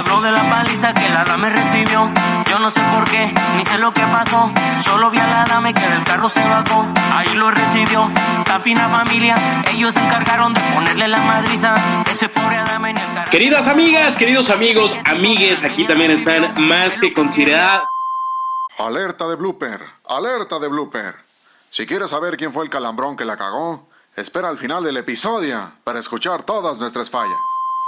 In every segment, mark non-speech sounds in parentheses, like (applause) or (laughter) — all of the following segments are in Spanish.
Habló de la paliza que la dama recibió. Yo no sé por qué, ni sé lo que pasó. Solo vi a la dama que del carro se bajó. Ahí lo recibió. Tan fina familia, ellos se encargaron de ponerle la madriza. Ese pobre dama en el carro. Queridas amigas, queridos amigos, amigues, aquí también están más que consideradas. Alerta de blooper, alerta de blooper. Si quieres saber quién fue el calambrón que la cagó, espera al final del episodio para escuchar todas nuestras fallas.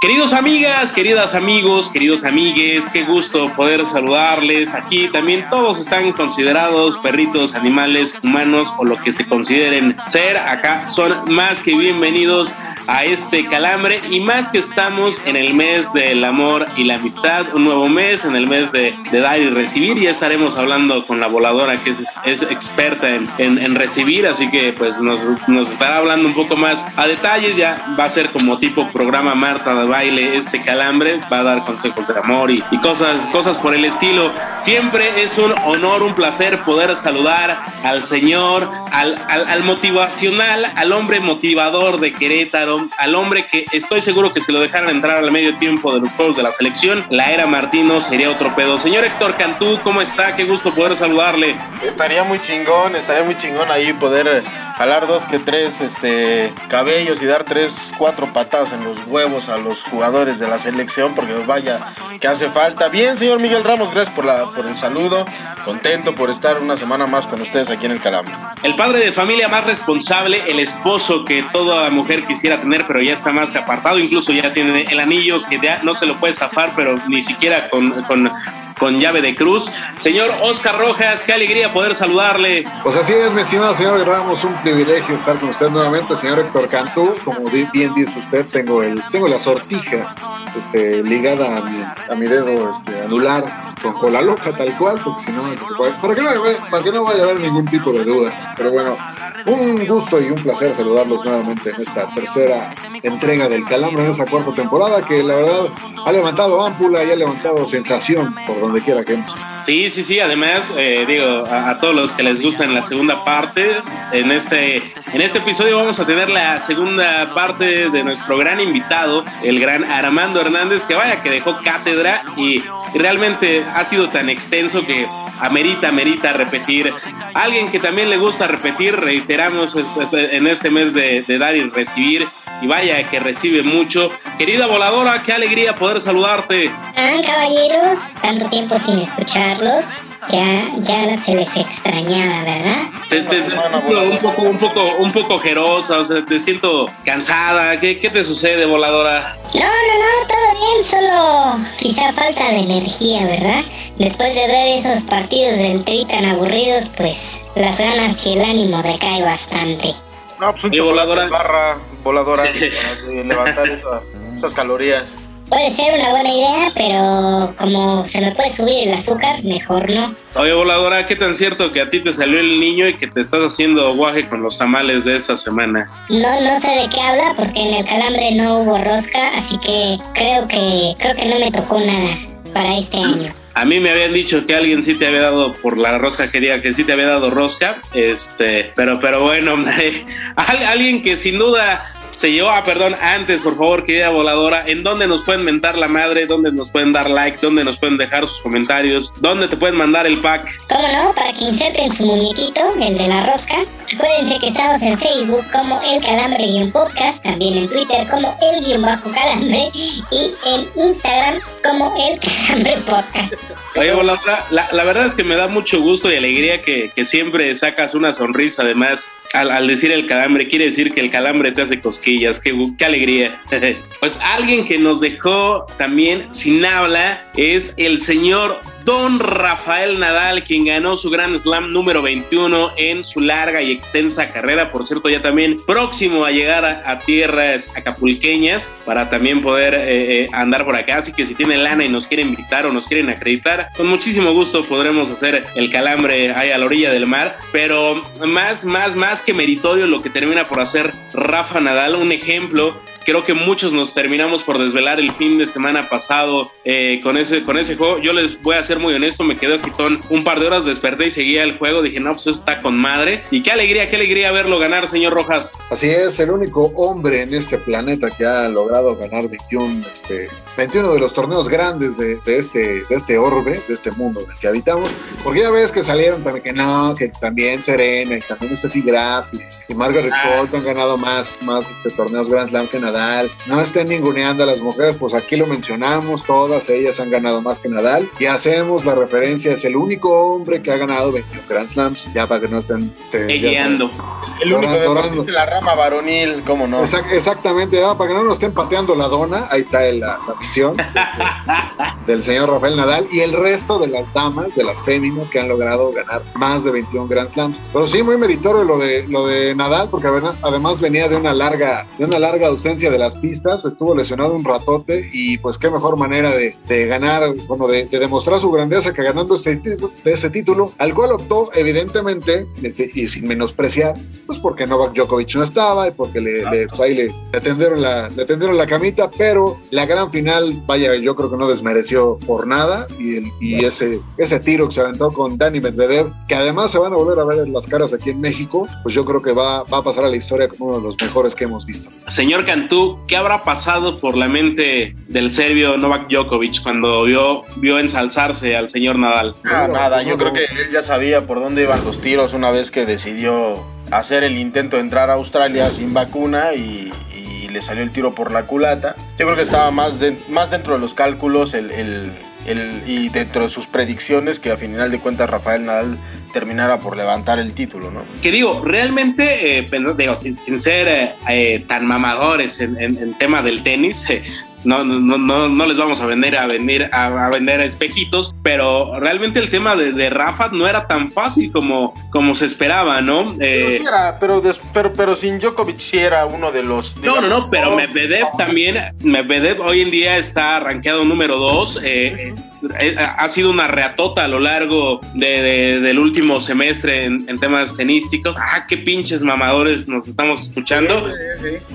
Queridos amigas, queridas amigos, queridos amigues, qué gusto poder saludarles. Aquí también todos están considerados perritos, animales, humanos o lo que se consideren ser. Acá son más que bienvenidos a este calambre y más que estamos en el mes del amor y la amistad, un nuevo mes, en el mes de, dar y recibir. Ya estaremos hablando con la voladora que es, experta en, en- en recibir, así que pues nos, nos estará hablando un poco más a detalles. Ya va a ser como tipo programa Marta de baile este calambre, va a dar consejos de amor y, y cosas, cosas por el estilo. Siempre es un honor, un placer poder saludar al señor, al, al, al motivacional, al hombre motivador de Querétaro, al hombre que estoy seguro que si lo dejaran entrar al medio tiempo de los juegos de la selección, la era Martino sería otro pedo. Señor Héctor Cantú, ¿cómo está? Qué gusto poder saludarle. Estaría muy chingón, estaría muy chingón ahí poder eh, jalar dos que tres este, cabellos y dar tres, cuatro patadas en los huevos a los jugadores de la selección, porque vaya que hace falta. Bien, señor Miguel Ramos, gracias por, la, por el saludo. Contento por estar una semana más con ustedes aquí en el Calambre. El padre de familia más responsable, el esposo que toda mujer quisiera tener, pero ya está más que apartado, incluso ya tiene el anillo que ya no se lo puede zafar, pero ni siquiera con, con, con llave de cruz. Señor Oscar Rojas, qué alegría poder saludarle. Pues así es, mi estimado señor Ramos, un privilegio estar con usted nuevamente, señor Héctor Cantú. Como bien dice usted, tengo el tengo la sortija este, ligada a mi, a mi dedo este, anular con cola loca, tal cual, porque si no, para, que no, para que no vaya a haber ningún tipo de duda. Pero bueno, un gusto y un placer saludarlos nuevamente en esta tercera entrega del Calambre, en esta cuarta temporada, que la verdad ha levantado ámpula y ha levantado sensación por donde quiera que hemos. Sí, sí, sí. Además, eh, digo, a, todos los que les gusta en la segunda parte, en este, en este episodio vamos a tener la segunda parte de nuestro gran invitado, el gran Armando Hernández, que vaya que dejó cátedra y realmente ha sido tan extenso que amerita, amerita repetir. Alguien que también le gusta repetir, reiteramos en este mes de, de dar y recibir. Y vaya que recibe mucho. Querida voladora, qué alegría poder saludarte. Ah, caballeros, tanto tiempo sin escucharlos, ya, ya se les extrañaba, ¿verdad? Te, te- te siento un poco, un poco, un poco ojerosa, o sea, te siento cansada. ¿Qué, qué te sucede, voladora? No, no, no, todo bien, solo quizá falta de energía, ¿verdad? Después de ver esos partidos del Tri tan aburridos, pues las ganas y el ánimo decae bastante. No, pues un chocolate voladora. barra, voladora, (laughs) para que levantar esa- esas calorías. Puede ser una buena idea, pero como se me puede subir el azúcar, mejor no. Oye, voladora, ¿qué tan cierto que a ti te salió el niño y que te estás haciendo guaje con los tamales de esta semana? No, no sé de qué habla porque en el calambre no hubo rosca, así que creo que creo que no me tocó nada para este año. A mí me habían dicho que alguien sí te había dado por la rosca quería que sí te había dado rosca, este, pero pero bueno, (laughs) al- alguien que sin duda se llevó, ah, perdón, antes, por favor, querida voladora, ¿en dónde nos pueden mentar la madre? ¿Dónde nos pueden dar like? ¿Dónde nos pueden dejar sus comentarios? ¿Dónde te pueden mandar el pack? ¿Cómo no? Para que inserten su muñequito, el de la rosca. Acuérdense que estamos en Facebook como El Calambre y en podcast, también en Twitter como El guion bajo Calambre y en Instagram como El Calambre Podcast. Oye, voladora, la, la verdad es que me da mucho gusto y alegría que, que siempre sacas una sonrisa, además, al, decir el calambre, quiere decir que el calambre te hace cosquillas, qué, qué alegría. (laughs) pues alguien que nos dejó también sin habla es el señor Don Rafael Nadal, quien ganó su Grand Slam número 21 en su larga y extensa carrera. Por cierto, ya también próximo a llegar a, tierras acapulqueñas para también poder eh, eh, andar por acá. Así que si tienen lana y nos quieren invitar o nos quieren acreditar, con muchísimo gusto podremos hacer el calambre ahí a la orilla del mar. Pero más, más, más que meritorio lo que termina por hacer Rafa Nadal, un ejemplo Creo que muchos nos terminamos por desvelar el fin de semana pasado eh, con, ese, con ese juego. Yo les voy a ser muy honesto, me quedé quitón un par de horas, desperté y seguía el juego. Dije, no, pues eso está con madre. Y qué alegría, qué alegría verlo ganar, señor Rojas. Así es, el único hombre en este planeta que ha logrado ganar 21, este, 21 de los torneos grandes de, este, de este orbe, de este mundo en el que habitamos. Porque ya ves que salieron también que no, que también Serena y también Steffi Graf y, Margaret ah. Court han ganado más, más este, torneos Grand Slam que nada no estén ninguneando a las mujeres, pues aquí lo mencionamos, todas ellas han ganado más que Nadal y hacemos la referencia, es el único hombre que ha ganado 21 Grand Slams, ya para que no estén... guiando. El único de la rama varonil, ¿cómo no? exactamente, para que no nos estén pateando la dona, ahí está la, mención este, del señor Rafael Nadal y el resto de las damas, de las féminas que han logrado ganar más de 21 Grand Slams. Pero sí, muy meritorio lo de, lo de Nadal, porque además venía de una larga, de una larga ausencia de las pistas, estuvo lesionado un ratote y pues qué mejor manera de, ganar, bueno, de, demostrar su grandeza que ganando ese, ese título, al cual optó evidentemente, este, y sin menospreciar, pues porque Novak Djokovic no estaba y porque le, le, pues, ahí le, atendieron la, le atendieron la camita, pero la gran final, vaya, yo creo que no desmereció por nada y, el, y ese, ese tiro que se aventó con Dani Medvedev, que además se van a volver a ver las caras aquí en México, pues yo creo que va, va a pasar a la historia como uno de los mejores que hemos visto. Señor Cantú, ¿qué habrá pasado por la mente del serbio Novak Djokovic cuando vio, vio ensalzarse al señor Nadal? Ah, nada, yo creo que él ya sabía por dónde iban los tiros una vez que decidió hacer el intento de entrar a Australia sin vacuna y, le salió el tiro por la culata. Yo creo que estaba más, más dentro de los cálculos el, y dentro de sus predicciones que a final de cuentas Rafael Nadal terminara por levantar el título, ¿no? Que digo, realmente, eh, digo, sin, ser eh, eh, tan mamadores en, tema del tenis, no, no, no, no les vamos a vender a vender a, vender espejitos, pero realmente el tema de, de, Rafa no era tan fácil como, como se esperaba, ¿no? pero, pero, pero, sin Djokovic sí era uno de los. no, no, no, pero Medvedev también, Medvedev hoy en día está rankeado número dos. Eh, eh, ha sido una reatota a lo largo del último semestre en, temas tenísticos. Ah, qué pinches mamadores nos estamos escuchando.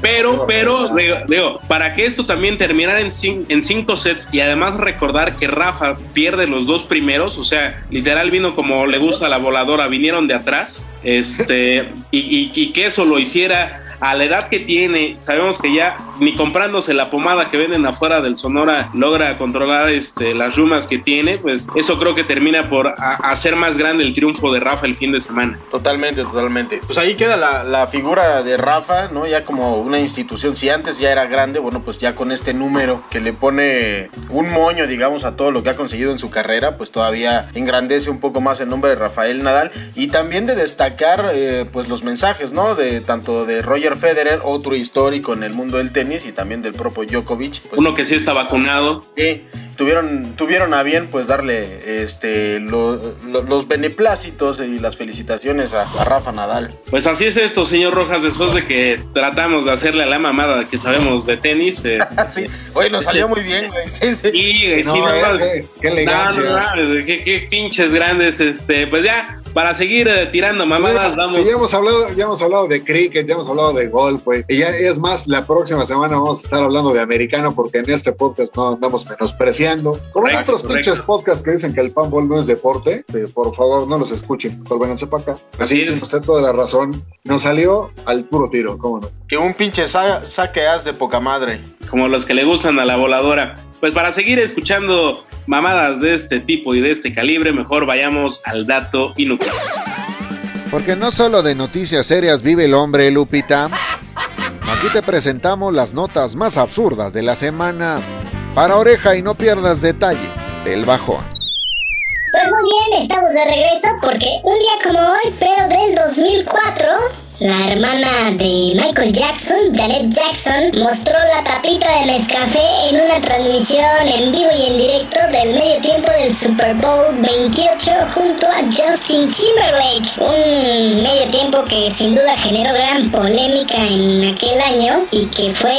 Pero, pero, digo, para que esto también terminara en, en cinco sets y además recordar que Rafa pierde los dos primeros, o sea, literal vino como le gusta la voladora, vinieron de atrás, este, y, y que eso lo hiciera a la edad que tiene, sabemos que ya ni comprándose la pomada que venden afuera del Sonora logra controlar este, las rumas que tiene, pues eso creo que termina por hacer más grande el triunfo de Rafa el fin de semana. Totalmente, totalmente. Pues ahí queda la, figura de Rafa, ¿no? Ya como una institución, si antes ya era grande, bueno, pues ya con este número que le pone un moño, digamos, a todo lo que ha conseguido en su carrera, pues todavía engrandece un poco más el nombre de Rafael Nadal y también de destacar, eh, pues los mensajes, ¿no? De tanto de Roger Federer, otro histórico en el mundo del tenis y también del propio Djokovic. Pues, Uno que sí está vacunado. Sí, tuvieron, tuvieron a bien pues darle este, los beneplácitos y las felicitaciones a, Rafa Nadal. Pues así es esto, señor Rojas, después de que tratamos de hacerle a la mamada que sabemos de tenis. (laughs) Este, Oye, nos salió muy bien, güey. Sí, sí. sí, no, eh, qué, elegancia. qué, qué pinches grandes, este, pues ya para seguir eh, tirando mamadas, vamos. Sí, ya hemos hablado, ya hemos hablado de cricket, ya hemos hablado de golf, güey. Y ya es más, la próxima semana vamos a estar hablando de americano porque en este podcast no andamos menospreciando. Como en otros pinches podcasts que dicen que el panball no es deporte, por favor no los escuchen, mejor vénganse para acá. Así, Así usted toda la razón. Nos salió al puro tiro, ¿cómo no? Que un pinche saque as de poca madre. Como los que le gustan a la voladora. Pues para seguir escuchando mamadas de este tipo y de este calibre, mejor vayamos al dato inútil. Porque no solo de noticias serias vive el hombre, Lupita. Aquí te presentamos las notas más absurdas de la semana. Para oreja y no pierdas detalle del bajón. Pues muy bien, estamos de regreso porque un día como hoy, pero del 2004, la hermana de Michael Jackson, Janet Jackson, mostró la tapita de Nescafé en una transmisión en vivo y en directo del medio tiempo del Super Bowl 28 junto a Justin Timberlake. Un medio tiempo que sin duda generó gran polémica en aquel año y que fue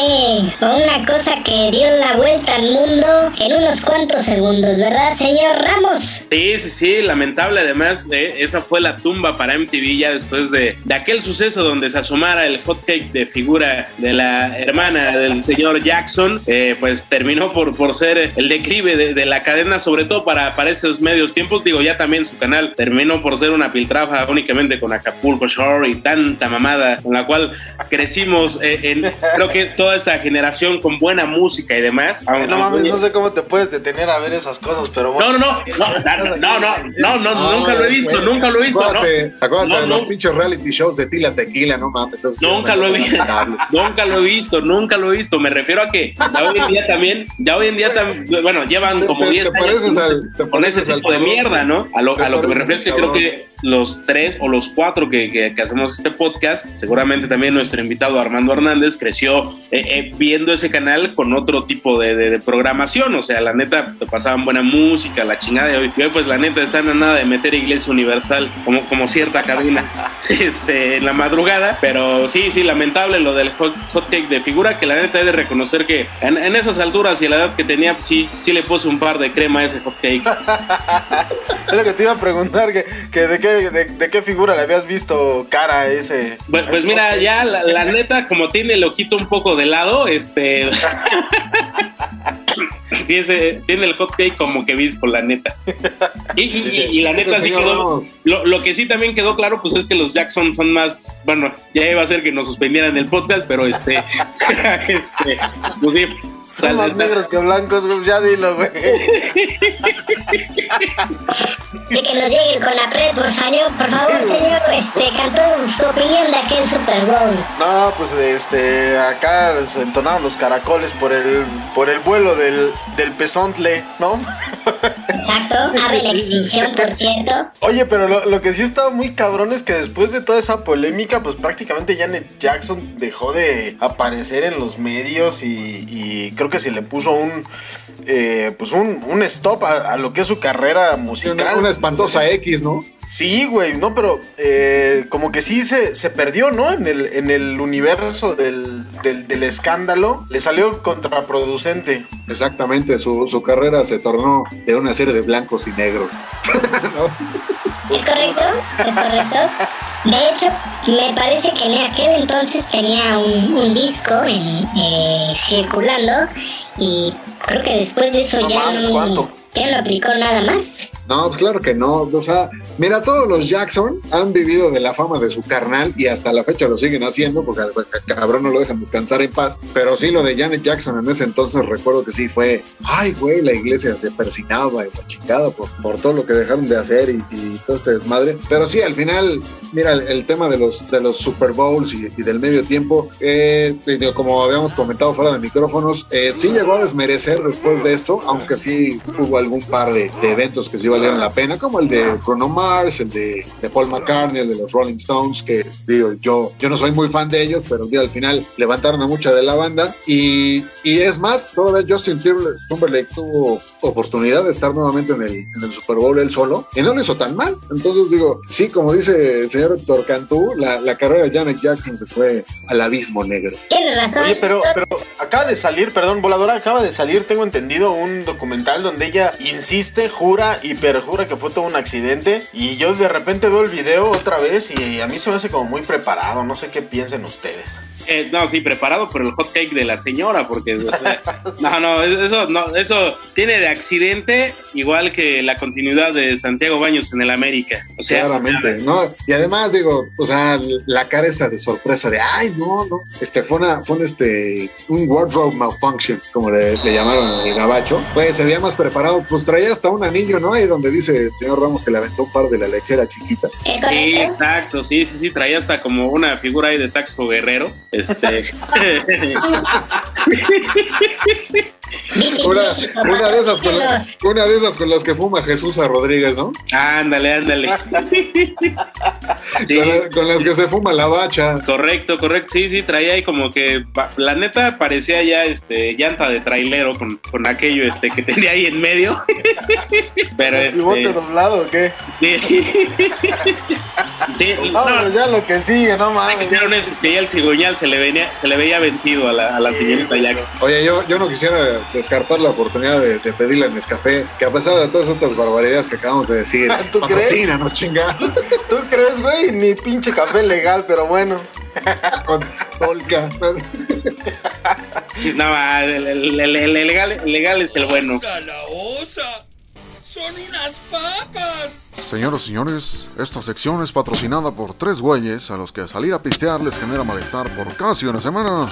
una cosa que dio la vuelta al mundo en unos cuantos segundos, ¿verdad, señor Ramos? Sí, sí, sí, lamentable además, eh, esa fue la tumba para MTV ya después de, de aquel suceso donde se asomara el hot cake de figura de la hermana del señor Jackson, eh, pues terminó por, por ser el declive de, de, la cadena, sobre todo para, para esos medios tiempos, digo, ya también su canal terminó por ser una piltrafa únicamente con Acapulco Shore y tanta mamada con la cual crecimos eh, en, creo que toda esta generación con buena música y demás. no mames, no sé cómo te puedes detener a ver esas cosas, pero bueno. No, no, no, no, no, no, no, no, nunca lo he visto, nunca lo he visto. Acuérdate, acuérdate de los pinches reality shows de Tila Tequila, no mames. Nunca lo he visto, (laughs) nunca lo he visto, nunca lo he visto. Me refiero a que ya hoy en día también, ya hoy en día también, bueno, llevan como 10 años al, te con ese tipo de mierda, ¿no? A lo, a lo que me refiero es que creo que los tres o los cuatro que, que, que, hacemos este podcast, seguramente también nuestro invitado Armando Hernández creció eh, eh, viendo ese canal con otro tipo de, de, de, programación, o sea, la neta te pasaban buena música, la chingada, y hoy, y hoy pues la neta están a nada de meter Iglesia Universal como, como cierta cabina (laughs) este, en la madrugada, pero sí, sí, lamentable lo del hot, hot cake de figura, que la neta he de reconocer que en, en, esas alturas y a la edad que tenía, pues sí, sí le puse un par de crema a ese hot cake. (laughs) es lo que te iba a preguntar, que, que de, qué, de, de, qué figura le habías visto cara a ese. Pues, pues mira, ya la, la, neta, como tiene el ojito un poco de lado, este. (laughs) (laughs) sí, ese, tiene el hot cake como que visco, la neta. Y, y, y, y la neta sí quedó. Lo, lo, que sí también quedó claro, pues es que los Jackson son más. Bueno, ya iba a ser que nos suspendieran el podcast, pero este. (laughs) este pues sí, son más negros que blancos, güey. Ya dilo, güey. (laughs) De que nos llegue el Conapred, por favor, por favor, sí, señor, este, cantó su opinión de aquel Super Bowl. No, pues este, acá se entonaron los caracoles por el, por el vuelo del, del pezontle, ¿no? Exacto, (laughs) ave de extinción, por cierto. Oye, pero lo, lo, que sí estaba muy cabrón es que después de toda esa polémica, pues prácticamente Janet Jackson dejó de aparecer en los medios y, y creo que se le puso un eh, pues un, un stop a, a, lo que es su carrera musical. Una, una espantosa X, ¿no? Sí, güey, no, pero eh, como que sí se, se, perdió, ¿no? En el, en el universo del, del, del, escándalo, le salió contraproducente. Exactamente, su, su, carrera se tornó de una serie de blancos y negros. (laughs) ¿No? ¿Es correcto? ¿Es correcto? De hecho, me parece que en aquel entonces tenía un, un disco en, eh, circulando y creo que después de eso no ya, mames, ¿cuánto? ya no aplicó nada más. No, pues claro que no. O sea, mira, todos los Jackson han vivido de la fama de su carnal y hasta la fecha lo siguen haciendo porque al cabrón no lo dejan descansar en paz. Pero sí, lo de Janet Jackson en ese entonces recuerdo que sí fue, ay, güey, la iglesia se persinaba y chingada por, todo lo que dejaron de hacer y, todo este desmadre. Pero sí, al final, mira, el, tema de los, de los Super Bowls y, del medio tiempo, eh, como habíamos comentado fuera de micrófonos, eh, sí llegó a desmerecer después de esto, aunque sí hubo algún par de, eventos que sí valieron la pena, como el de Bruno Mars, el de, de, Paul McCartney, el de los Rolling Stones, que digo, yo, yo no soy muy fan de ellos, pero digo, al final levantaron a mucha de la banda. Y, y es más, todavía Justin Timberlake tuvo oportunidad de estar nuevamente en el, en el Super Bowl él solo, y no lo hizo tan mal. Entonces digo, sí, como dice el señor Héctor Cantú, la, la carrera de Janet Jackson se fue al abismo negro. Tienes razón. Oye, pero, pero acaba de salir, perdón, voladora, acaba de salir, tengo entendido, un documental donde ella insiste, jura y perjura que fue todo un accidente y yo de repente veo el video otra vez y a mí se me hace como muy preparado, no sé qué piensen ustedes. Eh, no, sí, preparado por el hot cake de la señora, porque o sea, (laughs) no, no, eso no, eso tiene de accidente igual que la continuidad de Santiago Baños en el América. O sea, claramente, ¿no? Y además digo, o sea, la cara esta de sorpresa de, ay, no, no, este fue una, fue un, este, un wardrobe malfunction, como le, le llamaron el gabacho, pues se veía más preparado, pues traía hasta un anillo, ¿no? Ahí donde dice el señor Ramos que le aventó un par de la lechera chiquita. Sí, exacto, sí, sí, sí, traía hasta como una figura ahí de Taxo Guerrero. Este. (laughs) (laughs) una, una, de esas con una de esas con las que fuma Jesús a Rodríguez, ¿no? Ándale, ándale. (laughs) con, las que se fuma la bacha. Correcto, correcto. Sí, sí, traía ahí como que la neta parecía ya este llanta de trailero con, con aquello este que tenía ahí en medio. (laughs) Pero ¿El pivote este, doblado o qué? Sí. no, ya lo que sigue, no mames. Que ya el cigüeñal se le, venía, se le veía vencido a la, a la señorita Jackson. Oye, yo, yo no quisiera descartar la oportunidad de, de pedirle a Nescafé que a pesar de todas estas barbaridades que acabamos de decir, (laughs) ¿Tú crees? no chinga. ¿Tú crees, güey? Ni pinche café legal, pero bueno. Con Tolka. no, el, el, el, legal, el legal es el bueno. ¡Calaosa! ¡Son unas papas! Señoras y señores, esta sección es patrocinada por tres güeyes a los que salir a pistear les genera malestar por casi una semana.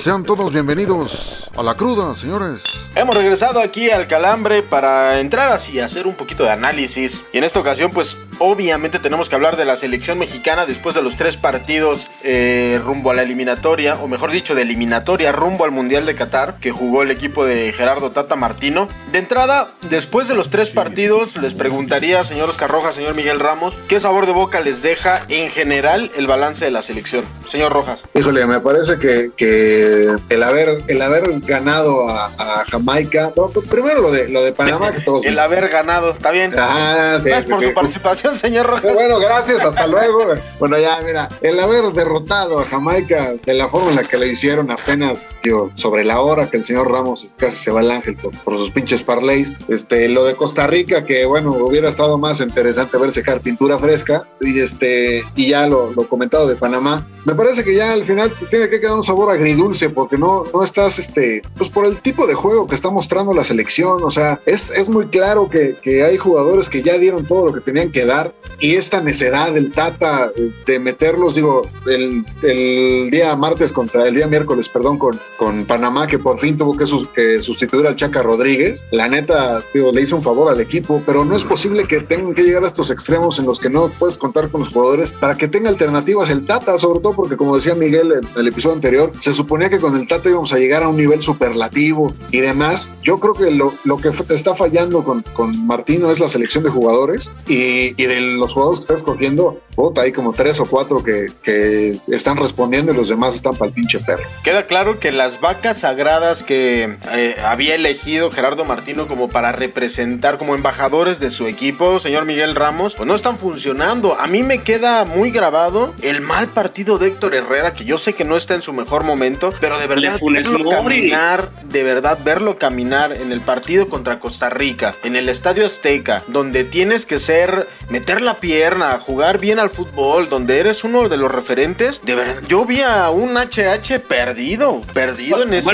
Sean todos bienvenidos a la cruda, señores. Hemos regresado aquí al Calambre para entrar así a hacer un poquito de análisis. Y en esta ocasión, pues obviamente tenemos que hablar de la selección mexicana después de los tres partidos eh, rumbo a la eliminatoria, o mejor dicho, de eliminatoria rumbo al Mundial de Qatar, que jugó el equipo de Gerardo Tata Martino. De entrada, después de los tres partidos, les preguntaría, señor Oscar Rojas, señor Miguel Ramos, ¿qué sabor de boca les deja en general el balance de la selección? Señor Rojas. Híjole, me parece que, que el haber, el haber ganado a, Jamaica, pues, primero lo de, lo de Panamá, que todos... (laughs) el haber ganado, está bien. Ah, gracias por su participación, señor Rojas. Bueno, gracias, hasta luego. Bueno, ya, mira, el haber derrotado a Jamaica de la forma en la que lo hicieron apenas, digo, sobre la hora que el señor Ramos casi se va al ángel por, sus pinches parlays. Este, lo de Costa Rica, que bueno, hubiera estado más interesante ver secar pintura fresca. Y este, y ya lo, lo comentado de Panamá. Me parece que ya al final tiene que quedar un sabor agridulce porque no, no estás, este, pues por el tipo de juego que está mostrando la selección. O sea, es, es muy claro que, que hay jugadores que ya dieron todo lo que tenían que dar y esta necedad del Tata de meterlos, digo, el, el día martes contra el día miércoles, perdón, con, con Panamá, que por fin tuvo que, que sustituir al Chaca Rodríguez. La neta, digo, le hizo un favor al equipo, pero no es posible que tengan que llegar a estos extremos en los que no puedes contar con los jugadores para que tenga alternativas el Tata, sobre todo porque, como decía Miguel en el episodio anterior, se suponía que con el Tata íbamos a llegar a un nivel superlativo y demás. Yo creo que lo, lo que está fallando con, con, Martino es la selección de jugadores y, y, de los jugadores que está escogiendo, puta, hay como tres o cuatro que, que están respondiendo y los demás están para el pinche perro. Queda claro que las vacas sagradas que eh, había elegido Gerardo Martino como para representar como embajadores de su equipo, señor Miguel Ramos, pues no están funcionando. A mí me queda muy grabado el mal partido de Héctor Herrera, que yo sé que no está en su mejor momento, pero de verdad verlo caminar, de verdad verlo caminar en el partido contra Costa Rica, en el Estadio Azteca, donde tienes que ser, meter la pierna, jugar bien al fútbol, donde eres uno de los referentes, de verdad, yo vi a un HH perdido, perdido en ese,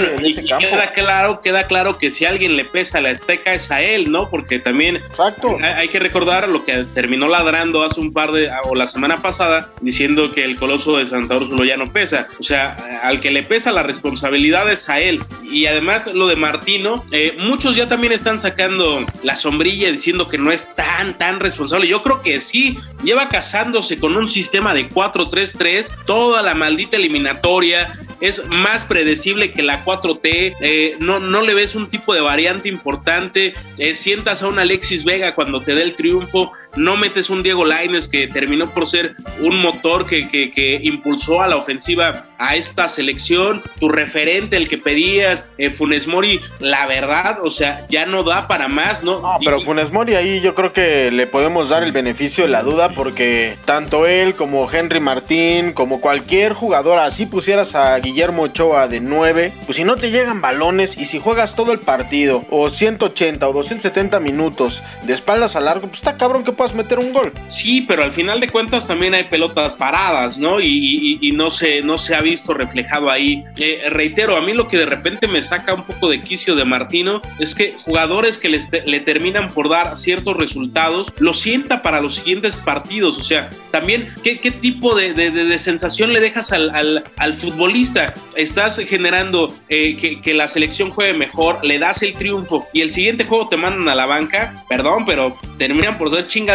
campo. Queda claro, queda claro que si alguien le pesa la Azteca es a él, ¿no? Porque también Exacto. Hay, que recordar lo que terminó ladrando hace un par de, o la semana pasada, diciendo que el coloso de Santa Úrsula ya no pesa. O sea, al que le pesa la responsabilidades a él. Y además lo de Martino, eh, muchos ya también están sacando la sombrilla diciendo que no es tan, tan responsable. Yo creo que sí, lleva casándose con un sistema de 4-3-3 toda la maldita eliminatoria. Es más predecible que la 4T. Eh, no, no le ves un tipo de variante importante. Eh, sientas a un Alexis Vega cuando te dé el triunfo no metes un Diego Laines que terminó por ser un motor que, que, impulsó a la ofensiva a esta selección, tu referente, el que pedías, eh, Funes Mori, la verdad, o sea, ya no da para más, ¿no? No, pero Funes Mori ahí yo creo que le podemos dar el beneficio de la duda porque tanto él como Henry Martín, como cualquier jugador, así pusieras a Guillermo Ochoa de 9, pues si no te llegan balones y si juegas todo el partido o 180 o 270 minutos de espaldas a largo, pues está cabrón que puedas meter un gol. Sí, pero al final de cuentas también hay pelotas paradas, ¿no? Y, no, se, no se ha visto reflejado ahí. Eh, reitero, a mí lo que de repente me saca un poco de quicio de Martino es que jugadores que le terminan por dar ciertos resultados, lo sienta para los siguientes partidos. O sea, también, ¿qué, tipo de, sensación le dejas al, futbolista? Estás generando eh, que, que la selección juegue mejor, le das el triunfo y el siguiente juego te mandan a la banca, perdón, pero terminan por ser chingados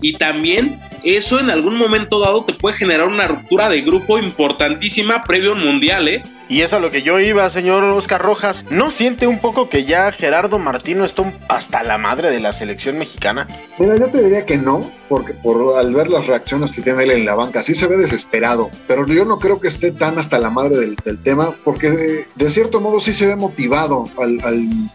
y también eso en algún momento dado te puede generar una ruptura de grupo importantísima previo a un mundial, ¿eh? Y es a lo que yo iba, señor Oscar Rojas. ¿No siente un poco que ya Gerardo Martino está hasta la madre de la selección mexicana? Mira, yo te diría que no, porque por al ver las reacciones que tiene él en la banca, sí se ve desesperado. Pero yo no creo que esté tan hasta la madre del, tema, porque de, cierto modo sí se ve motivado al,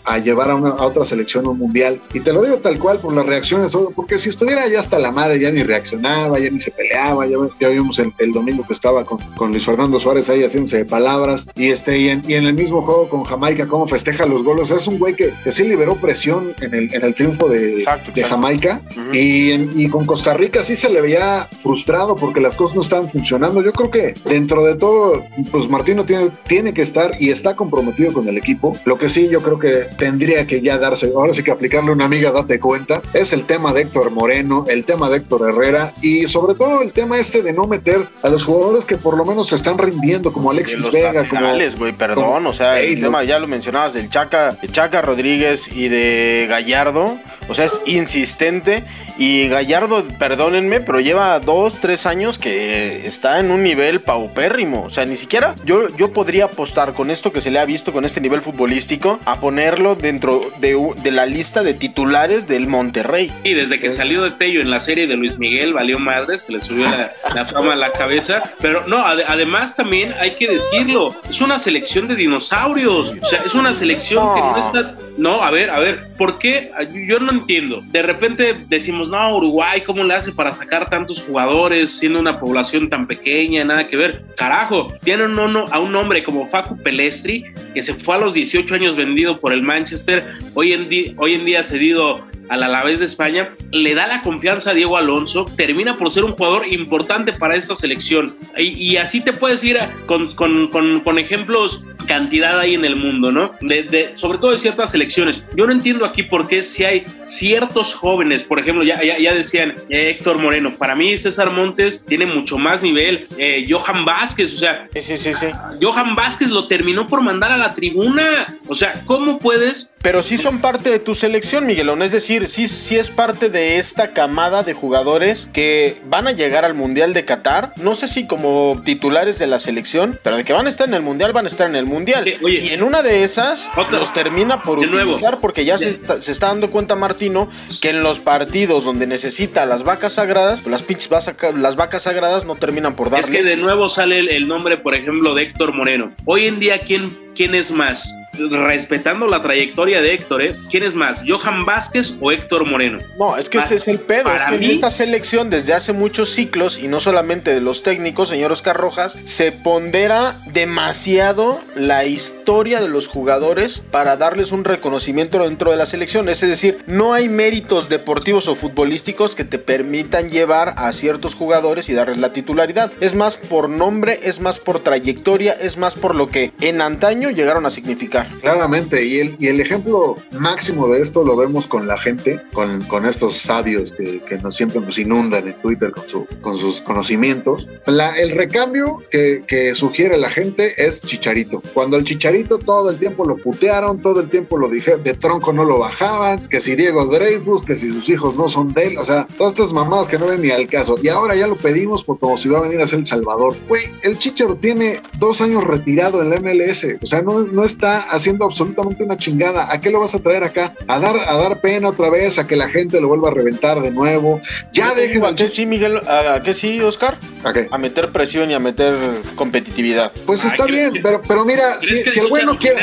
a llevar a, una, a otra selección un mundial. Y te lo digo tal cual por las reacciones, porque si estuviera ya hasta la madre, ya ni reaccionaba, ya ni se peleaba, ya, vimos el, domingo que estaba con, con, Luis Fernando Suárez ahí haciéndose de palabras, y, este, y en, y, en, el mismo juego con Jamaica, cómo festeja los goles, es un güey que, que sí liberó presión en el, en el triunfo de, de Jamaica, y, y con Costa Rica sí se le veía frustrado porque las cosas no estaban funcionando. Yo creo que dentro de todo, pues Martino tiene, tiene que estar y está comprometido con el equipo. Lo que sí yo creo que tendría que ya darse, ahora sí que aplicarle una amiga, date cuenta, es el tema de Héctor Moreno, el tema de Héctor Herrera y sobre todo el tema este de no meter a los jugadores que por lo menos se están rindiendo, como Alexis Vega, como. güey, perdón, o sea, el tema ya lo mencionabas del Chaca, de Chaca Rodríguez y de Gallardo, o sea, es insistente y Gallardo, perdónenme, pero lleva dos, tres años que está en un nivel paupérrimo. O sea, ni siquiera yo, yo podría apostar con esto que se le ha visto, con este nivel futbolístico, a ponerlo dentro de, de la lista de titulares del Monterrey. Y desde que salió de Tello en la serie de Luis Miguel, valió madre, se le subió la, la fama a la cabeza. Pero no, además también hay que decirlo, es una selección de dinosaurios. O sea, es una selección que no está. No, a ver, a ver, ¿por qué? Yo no entiendo. De repente decimos, no, Uruguay, ¿cómo le hace para sacar tantos jugadores siendo una población tan pequeña? Nada que ver. Carajo, tienen a un hombre como Facu Pelestri, que se fue a los 18 años vendido por el Manchester, hoy en, hoy en día cedido al Alavés de España, le da la confianza a Diego Alonso, termina por ser un jugador importante para esta selección. Y, así te puedes ir con, con, con, ejemplos cantidad ahí en el mundo, ¿no? De, sobre todo de ciertas selecciones. Yo no entiendo aquí por qué si hay ciertos jóvenes, por ejemplo, ya, ya, decían eh, Héctor Moreno, para mí César Montes tiene mucho más nivel, eh, Johan Vázquez, o sea, sí, sí, sí. Johan Vázquez lo terminó por mandar a la tribuna, o sea, ¿cómo puedes pero sí son parte de tu selección, Miguelón. Es decir, sí, sí es parte de esta camada de jugadores que van a llegar al Mundial de Qatar. No sé si como titulares de la selección, pero de que van a estar en el Mundial, van a estar en el Mundial. y en una de esas los termina por utilizar porque ya se, está dando cuenta Martino que en los partidos donde necesita las vacas sagradas, pues las pinches las vacas sagradas no terminan por darle. Es que de nuevo sale el, nombre, por ejemplo, de Héctor Moreno. Hoy en día, ¿quién, quién es más? Respetando la trayectoria de Héctor, ¿eh? ¿quién es más, Johan Vázquez o Héctor Moreno? No, es que ese es el pedo, es que en esta selección desde hace muchos ciclos y no solamente de los técnicos, señor Oscar Rojas, se pondera demasiado la historia de los jugadores para darles un reconocimiento dentro de la selección, es decir, no hay méritos deportivos o futbolísticos que te permitan llevar a ciertos jugadores y darles la titularidad, es más por nombre, es más por trayectoria, es más por lo que en antaño llegaron a significar. Claramente, y el, y el ejemplo máximo de esto lo vemos con la gente, con, con estos sabios que, que nos, siempre nos inundan en Twitter con, su, con sus conocimientos. El recambio que, que, sugiere la gente es Chicharito. Cuando el Chicharito todo el tiempo lo putearon, todo el tiempo lo dijeron, de tronco no lo bajaban, que si Diego Dreyfus, que si sus hijos no son de él, o sea, todas estas mamadas que no ven ni al caso. Y ahora ya lo pedimos por como si va a venir a ser El Salvador. Güey, el Chicharo tiene dos años retirado en la MLS, o sea, no, no está haciendo absolutamente una chingada. ¿A qué lo vas a traer acá? ¿A dar, a dar pena otra vez? ¿A que la gente lo vuelva a reventar de nuevo? Ya dejen ¿A qué sí, Miguel? ¿A qué sí, Oscar? ¿A qué? A meter presión y a meter competitividad. Pues está bien, pero, pero mira, si, el güey no quiere...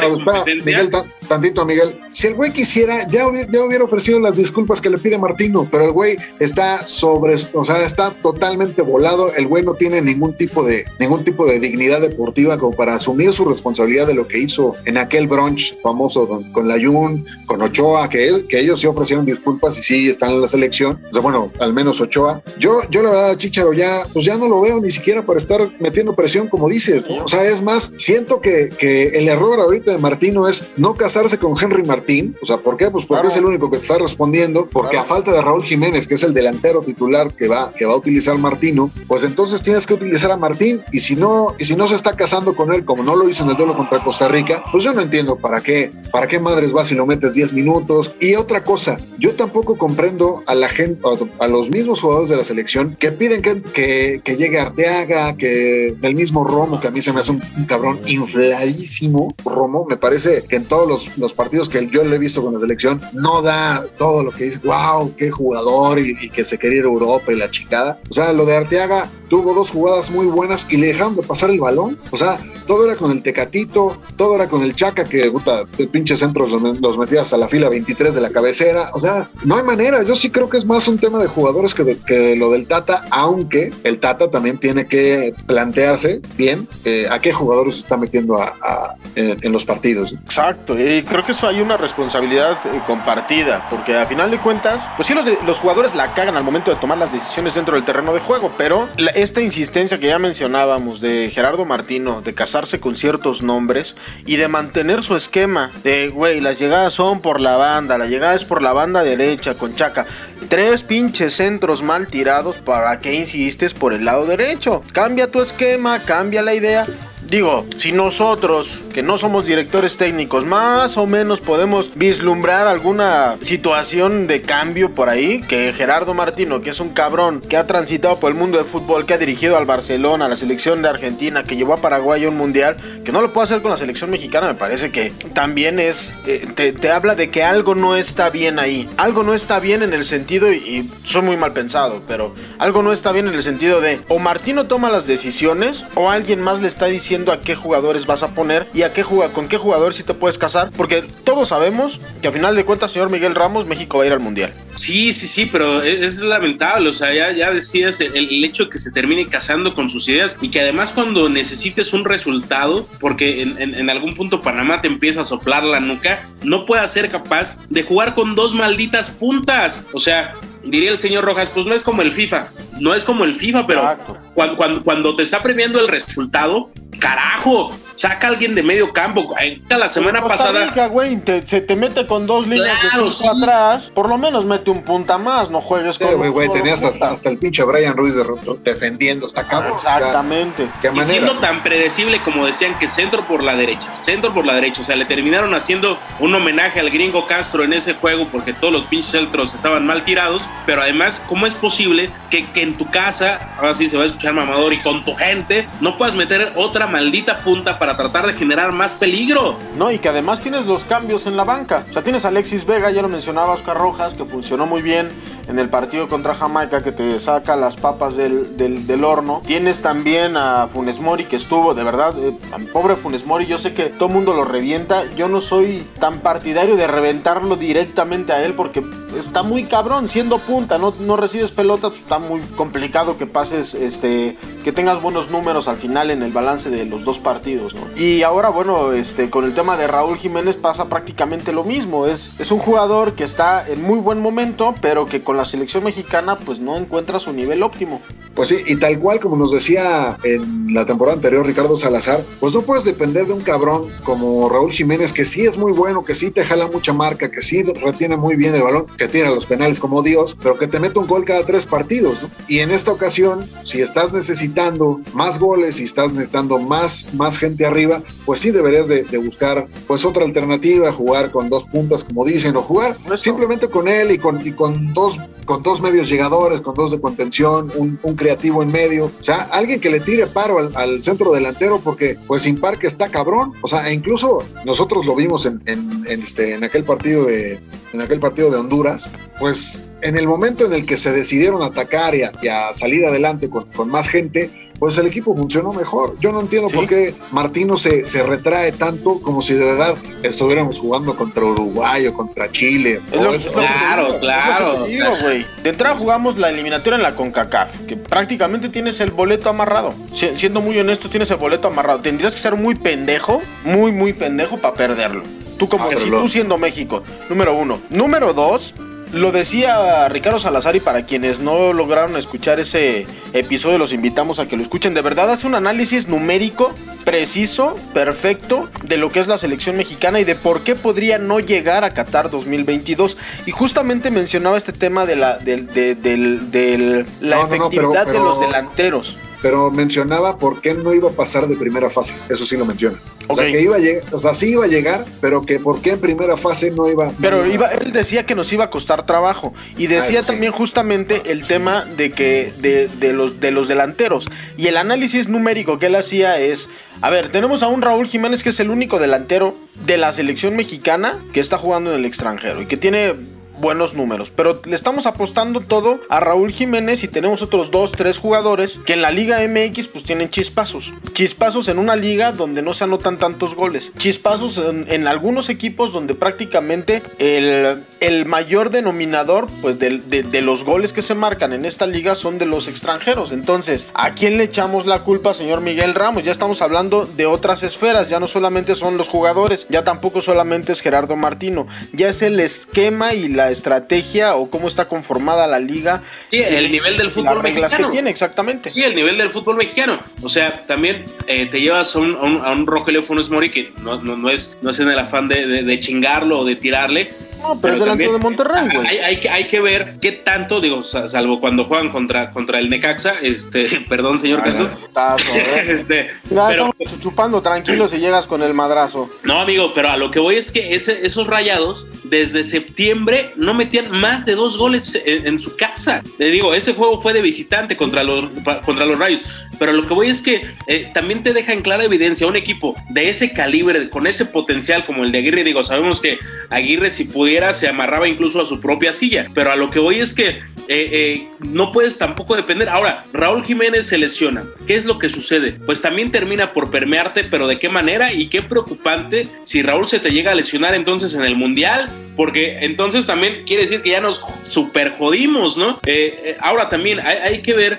Miguel, tantito, Miguel. Si el güey quisiera, ya, ya hubiera ofrecido las disculpas que le pide Martino, pero el güey está sobre... O sea, está totalmente volado. El güey no tiene ningún tipo de, ningún tipo de dignidad deportiva como para asumir su responsabilidad de lo que hizo en aquel brunch famoso con, la Jun, con Ochoa, que, él, que ellos sí ofrecieron disculpas y sí están en la selección. O sea, bueno, al menos Ochoa. Yo, yo la verdad, Chicharo, ya, pues ya no lo veo ni siquiera para estar metiendo presión, como dices. O sea, es más, siento que, que el error ahorita de Martino es no casarse con Henry Martín. O sea, ¿por qué? Pues porque es el único que te está respondiendo, porque a falta de Raúl Jiménez, que es el delantero titular que va, que va a utilizar Martino, pues entonces tienes que utilizar a Martín y si no, y si no se está casando con él, como no lo hizo en el duelo contra Costa Rica, pues yo no entiendo para qué, para qué madres vas y lo metes 10 minutos. Y otra cosa, yo tampoco comprendo a la gente, a, los mismos jugadores de la selección que piden que, que, llegue Arteaga, que el mismo Romo, que a mí se me hace un, cabrón infladísimo, Romo, me parece que en todos los, los, partidos que yo le he visto con la selección, no da todo lo que dice, wow, qué jugador y, y que se quería ir a Europa y la chicada. O sea, lo de Arteaga tuvo dos jugadas muy buenas y le dejaron de pasar el balón. O sea, todo era con el Tecatito, todo era con el Chaca, que puta, de pinches centros los metías a la fila 23 de la cabecera. O sea, no hay manera. Yo sí creo que es más un tema de jugadores que, que lo del Tata, aunque el Tata también tiene que plantearse bien eh, a qué jugadores está metiendo a, en, los partidos. Exacto, y creo que eso hay una responsabilidad eh, compartida, porque a final de cuentas, pues sí, los, los jugadores la cagan al momento de tomar las decisiones dentro del terreno de juego, pero esta insistencia que ya mencionábamos de Gerardo Martino de casarse con ciertos nombres y de mantener su esquema de, güey, las llegadas son por la banda, la llegada es por la banda derecha con Chaca. Tres pinches centros mal tirados, ¿para qué insistes por el lado derecho? Cambia tu esquema, cambia la idea Digo, si nosotros, que no somos directores técnicos, más o menos podemos vislumbrar alguna situación de cambio por ahí, que Gerardo Martino, que es un cabrón, que ha transitado por el mundo de fútbol, que ha dirigido al Barcelona, a la selección de Argentina, que llevó a Paraguay a un mundial, que no lo puede hacer con la selección mexicana, me parece que también es, eh, te, habla de que algo no está bien ahí. Algo no está bien en el sentido, y, y soy muy mal pensado, pero algo no está bien en el sentido de o Martino toma las decisiones o alguien más le está diciendo a qué jugadores vas a poner y a qué con qué jugador si te puedes casar, porque todos sabemos que a final de cuentas, señor Miguel Ramos, México va a ir al Mundial. Sí, sí, sí, pero e, es, lamentable, o sea, ya, ya decías el, hecho de que se termine casando con sus ideas y que además cuando necesites un resultado, porque en, en algún punto Panamá te empieza a soplar la nuca, no pueda ser capaz de jugar con dos malditas puntas, o sea, diría el señor Rojas, pues no es como el FIFA, no es como el FIFA, pero cuando, cuando, cuando, te está premiando el resultado, carajo, saca a alguien de medio campo. La semana pasada. Rica, güey, se te mete con dos líneas de cinco atrás, por lo menos mete un punta más, no juegues con. Güey, güey, tenías hasta, el pinche Brian Ruiz defendiendo, está cabrón. Exactamente. y siendo tan predecible como decían que centro por la derecha, centro por la derecha. O sea, le terminaron haciendo un homenaje al gringo Castro en ese juego porque todos los pinches centros estaban mal tirados. Pero además, ¿cómo es posible que, que en tu casa, ahora sí se va a escuchar mamador, y con tu gente, no puedas meter otra maldita punta para tratar de generar más peligro. No, y que además tienes los cambios en la banca. O sea, tienes a Alexis Vega, ya lo mencionaba Oscar Rojas, que funcionó muy bien en el partido contra Jamaica, que te saca las papas del, del, horno. Tienes también a Funes Mori, que estuvo, de verdad, eh, pobre Funes Mori, yo sé que todo mundo lo revienta. Yo no soy tan partidario de reventarlo directamente a él porque está muy cabrón siendo punta, no, no recibes pelota, pues, está muy complicado que pases, este, que tengas buenos números al final en el balance los dos partidos, ¿no? Y ahora, bueno, este, con el tema de Raúl Jiménez pasa prácticamente lo mismo, es, es un jugador que está en muy buen momento, pero que con la selección mexicana pues no encuentra su nivel óptimo. Pues sí, y tal cual como nos decía en la temporada anterior Ricardo Salazar, pues no puedes depender de un cabrón como Raúl Jiménez, que sí es muy bueno, que sí te jala mucha marca, que sí retiene muy bien el balón, que tira los penales como Dios, pero que te mete un gol cada tres partidos, ¿no? Y en esta ocasión, si estás necesitando más goles y estás necesitando más, más gente arriba, pues sí deberías de, buscar pues otra alternativa, jugar con dos puntas como dicen, o jugar simplemente con él y con, y con dos con dos medios llegadores, con dos de contención, un, un creativo en medio, o sea, alguien que le tire paro al, centro delantero porque pues sin parque está cabrón, o sea, e incluso nosotros lo vimos en, este, en aquel partido de en aquel partido de Honduras, pues en el momento en el que se decidieron atacar y a, salir adelante con, con más gente, pues el equipo funcionó mejor. Yo no entiendo por qué Martino se, se, retrae tanto como si de verdad estuviéramos jugando contra Uruguay o contra Chile. claro, claro. de entrada jugamos la eliminatoria en la CONCACAF, que prácticamente tienes el boleto amarrado. siendo muy honesto, tienes el boleto amarrado. Tendrías que ser muy pendejo, muy, muy pendejo para perderlo. Tú como ah, si tú siendo México, número uno. Número dos, lo decía Ricardo Salazar y para quienes no lograron escuchar ese episodio los invitamos a que lo escuchen. De verdad hace un análisis numérico preciso, perfecto de lo que es la selección mexicana y de por qué podría no llegar a Qatar 2022. Y justamente mencionaba este tema de la, de, la efectividad de los delanteros. Pero mencionaba por qué no iba a pasar de primera fase. Eso sí lo menciona. O sea, que iba a llegar, o sea, sí iba a llegar, pero que por qué en primera fase no iba. Pero iba, él decía que nos iba a costar trabajo. Y decía Ah, sí. también justamente el tema de que de, de los, de los delanteros. Y el análisis numérico que él hacía es. A ver, tenemos a un Raúl Jiménez que es el único delantero de la selección mexicana que está jugando en el extranjero y que tiene buenos números. Pero le estamos apostando todo a Raúl Jiménez y tenemos otros dos, tres jugadores que en la Liga MX pues tienen chispazos. Chispazos en una liga donde no se anotan tantos goles. Chispazos en, algunos equipos donde prácticamente el, el mayor denominador pues del- de, de los goles que se marcan en esta liga son de los extranjeros. Entonces, ¿a quién le echamos la culpa, señor Miguel Ramos? Ya estamos hablando de otras esferas. Ya no solamente son los jugadores, ya tampoco solamente es Gerardo Martino. Ya es el esquema y la estrategia o cómo está conformada la liga. Sí, el nivel del fútbol Las reglas mexicano. que tiene, exactamente. Sí, el nivel del fútbol mexicano. O sea, también eh, te llevas a un, a un, a un Rogelio Funes Mori que no, no, no es, no es en el afán de, de- de chingarlo o de tirarle. No, pero, es delantero de Monterrey, güey. Hay, hay que, hay que ver qué tanto, digo, sa- salvo cuando juegan contra, contra el Necaxa, este, (laughs) perdón, señor Ay. (laughs) Este, Ya pero- estamos chupando tranquilos y llegas con el madrazo. no, amigo, pero a lo que voy es que ese- esos rayados desde septiembre no metían más de dos goles en, en su casa. Te digo, ese juego fue de visitante contra los, contra los rayos. Pero lo que voy es que eh, también te deja en clara evidencia un equipo de ese calibre, con ese potencial como el de Aguirre. Digo, sabemos que Aguirre, si pudiera, se amarraba incluso a su propia silla. Pero a lo que voy es que eh, eh, no puedes tampoco depender. Ahora, Raúl Jiménez se lesiona. ¿Qué es lo que sucede? Pues también termina por permearte, pero ¿de qué manera? Y qué preocupante si Raúl se te llega a lesionar entonces en el Mundial, porque entonces también quiere decir que ya nos super jodimos, ¿no? Eh, ahora también hay, hay que ver,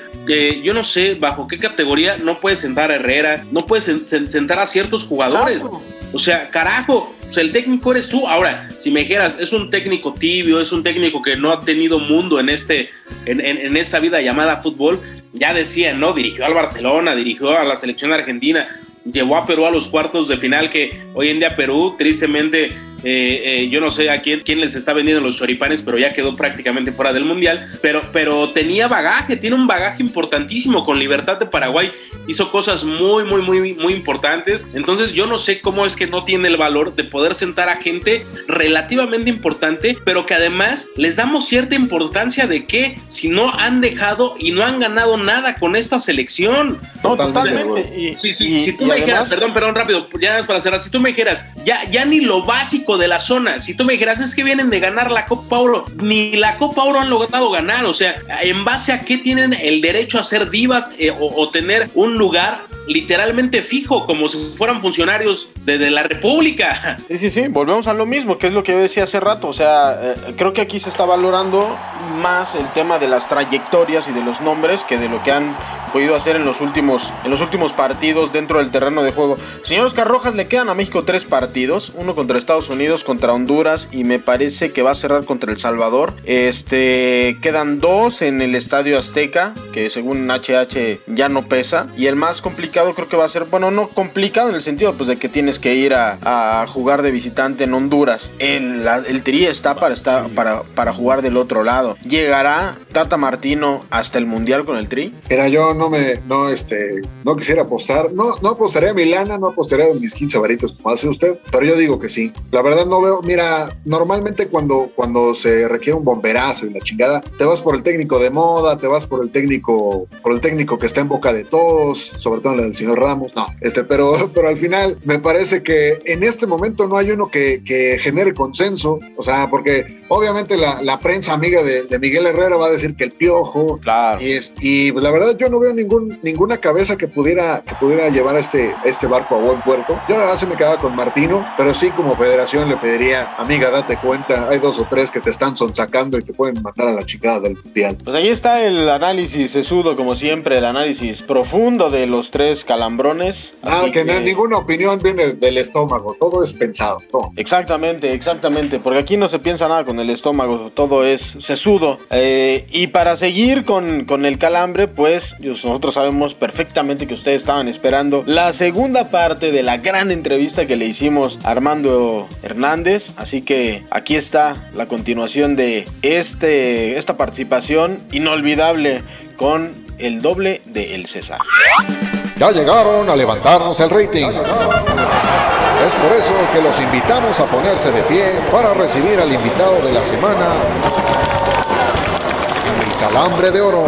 yo no sé bajo qué categoría no puedes sentar a Herrera, no puedes sen- sen- sentar a ciertos jugadores. Exacto. O sea, carajo, o sea, el técnico eres tú. Ahora, si me dijeras, es un técnico tibio, es un técnico que no ha tenido mundo en, este, en, en- en esta vida llamada fútbol, ya decían, ¿no? Dirigió al Barcelona, dirigió a la selección argentina, llevó a Perú a los cuartos de final, que hoy en día Perú, tristemente, eh, eh, yo no sé a quién, quién les está vendiendo los choripanes, pero ya quedó prácticamente fuera del mundial. Pero, pero tenía bagaje, tiene un bagaje importantísimo con Libertad de Paraguay. Hizo cosas muy, muy, muy, muy importantes. Entonces, yo no sé cómo es que no tiene el valor de poder sentar a gente relativamente importante, pero que además les damos cierta importancia de que si no han dejado y no han ganado nada con esta selección. No, Totalmente, totalmente. Y, Sí, sí, y- si tú y me además- dijeras, perdón, perdón, rápido, ya nada más para cerrar, si tú me dijeras, ya, ya ni lo básico de la zona, si tú me dijeras, es que vienen de ganar la Copa Oro, ni la Copa Oro han logrado ganar, o sea, ¿en base a qué tienen el derecho a ser divas eh, o, o tener un lugar literalmente fijo, como si fueran funcionarios de, de la República? (laughs) Sí, sí, sí, volvemos a lo mismo, que es lo que yo decía hace rato. O sea, eh, creo que aquí se está valorando más el tema de las trayectorias y de los nombres que de lo que han podido hacer en los últimos, en los últimos partidos dentro del terreno de juego. Señor Oscar Rojas, le quedan a México tres partidos: uno contra Estados Unidos, contra Honduras y me parece que va a cerrar contra El Salvador. Este quedan dos en el Estadio Azteca, que según HH ya no pesa. Y el más complicado creo que va a ser, bueno, no complicado en el sentido pues de que tienes que ir a, a jugar de visitante en Honduras. El, la- el Tri está para, estar, para, para jugar del otro lado. ¿Llegará Tata Martino hasta el Mundial con el Tri? Mira, yo no me, no, este, no quisiera apostar, no, no apostaría mi lana, no apostaría mis 15 varitos como hace usted, pero yo digo que sí. La verdad no veo, mira, normalmente cuando, cuando se requiere un bomberazo y la chingada, te vas por el técnico de moda, te vas por el técnico, por el técnico que está en boca de todos, sobre todo la del señor Ramos, no, este, pero, (laughs) pero al final me parece que en este momento no hay uno que, que genere consenso, o sea, porque obviamente la, la prensa amiga de, de Miguel Herrera va a decir que el piojo, Claro. y, es- y la verdad yo no veo ningún, ninguna cabeza que pudiera, que pudiera llevar a este, este barco a buen puerto. Yo la verdad se me quedaba con Martino, pero sí como federación le pediría, amiga, date cuenta, hay dos o tres que te están sonsacando y te pueden matar a la chingada del mundial. Pues ahí está el análisis sesudo, como siempre, el análisis profundo de los tres calambrones. Ah, Así que, no- ninguna opinión viene del estómago, todo es pensado. todo. Exactamente, exactamente, porque aquí no se piensa nada con el estómago, todo es sesudo. Eh, y para seguir con, con el calambre, pues nosotros sabemos perfectamente que ustedes estaban esperando la segunda parte de la gran entrevista que le hicimos a Armando Hernández, así que aquí está la continuación de este, esta participación inolvidable con el doble de El César. Ya llegaron a levantarnos el rating. Es por eso que los invitamos a ponerse de pie para recibir al invitado de la semana, el calambre de oro.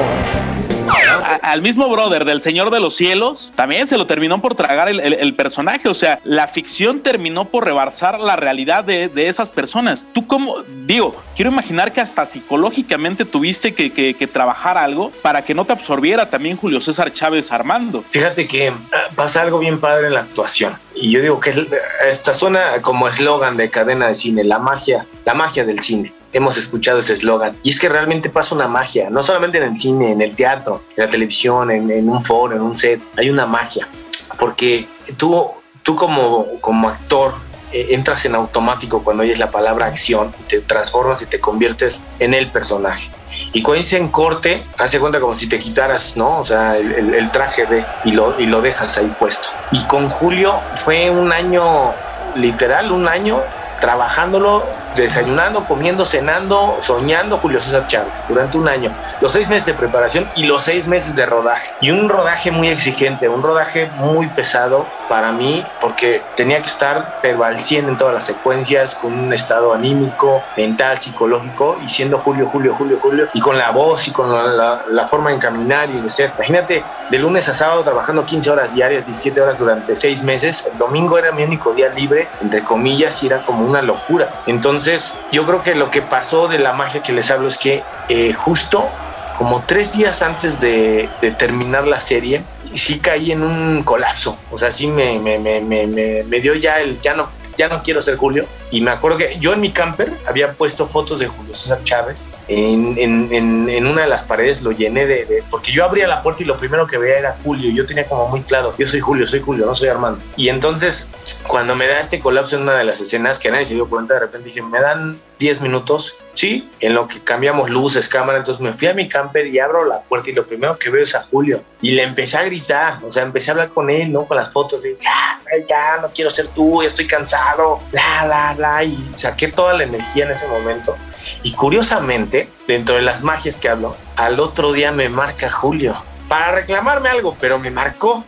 Al mismo brother del Señor de los Cielos, también se lo terminó por tragar el, personaje. O sea, la ficción terminó por rebasar la realidad de, esas personas. Tú como, digo, quiero imaginar que hasta psicológicamente tuviste que, que, trabajar algo para que no te absorbiera también Julio César Chávez Armando. Fíjate que ah, pasa algo bien padre en la actuación. Y yo digo que esta suena como eslogan de cadena de cine, la magia, la magia del cine hemos escuchado ese eslogan. Y es que realmente pasa una magia, no solamente en el cine, en el teatro, en la televisión, en, un foro, en un set, hay una magia. Porque tú, tú como, como actor eh, entras en automático cuando oyes la palabra acción, te transformas y te conviertes en el personaje. Y cuando dicen corte, hace cuenta como si te quitaras, ¿no? O sea, el, traje de y lo, y lo dejas ahí puesto. Y con Julio fue un año, literal, un año trabajándolo desayunando, comiendo, cenando, soñando Julio César Chávez durante un año, los seis meses de preparación y los seis meses de rodaje. Y un rodaje muy exigente, un rodaje muy pesado para mí, porque tenía que estar pero al 100 en todas las secuencias, con un estado anímico, mental, psicológico, y siendo Julio, Julio, Julio, Julio, y con la voz y con la, la forma de caminar y de ser. Imagínate, de lunes a sábado trabajando 15 horas diarias, 17 horas durante seis meses, el domingo era mi único día libre, entre comillas, y era como una locura. Entonces, entonces, yo creo que lo que pasó de la magia que les hablo es que eh, justo como tres días antes de, terminar la serie, sí caí en un colapso. O sea, sí me, me, me, me, dio ya el, ya no, ya no quiero ser Julio. Y me acuerdo que yo en mi camper había puesto fotos de Julio César Chávez. En, en, en, una de las paredes lo llené de, Porque yo abría la puerta y lo primero que veía era Julio. Yo tenía como muy claro, yo soy Julio, soy Julio, no soy Armando. Y entonces cuando me da este colapso en una de las escenas, que nadie se dio cuenta, de repente dije, me dan 10 minutos, sí, en lo que cambiamos luces, cámara, entonces me fui a mi camper y abro la puerta y lo primero que veo es a Julio. Y le empecé a gritar, o sea, empecé a hablar con él, ¿no? Con las fotos de, ya, ya, no quiero ser tú, estoy cansado, la, la, la, y saqué toda la energía en ese momento. Y curiosamente, dentro de las magias que hablo, al otro día me marca Julio para reclamarme algo, pero me marcó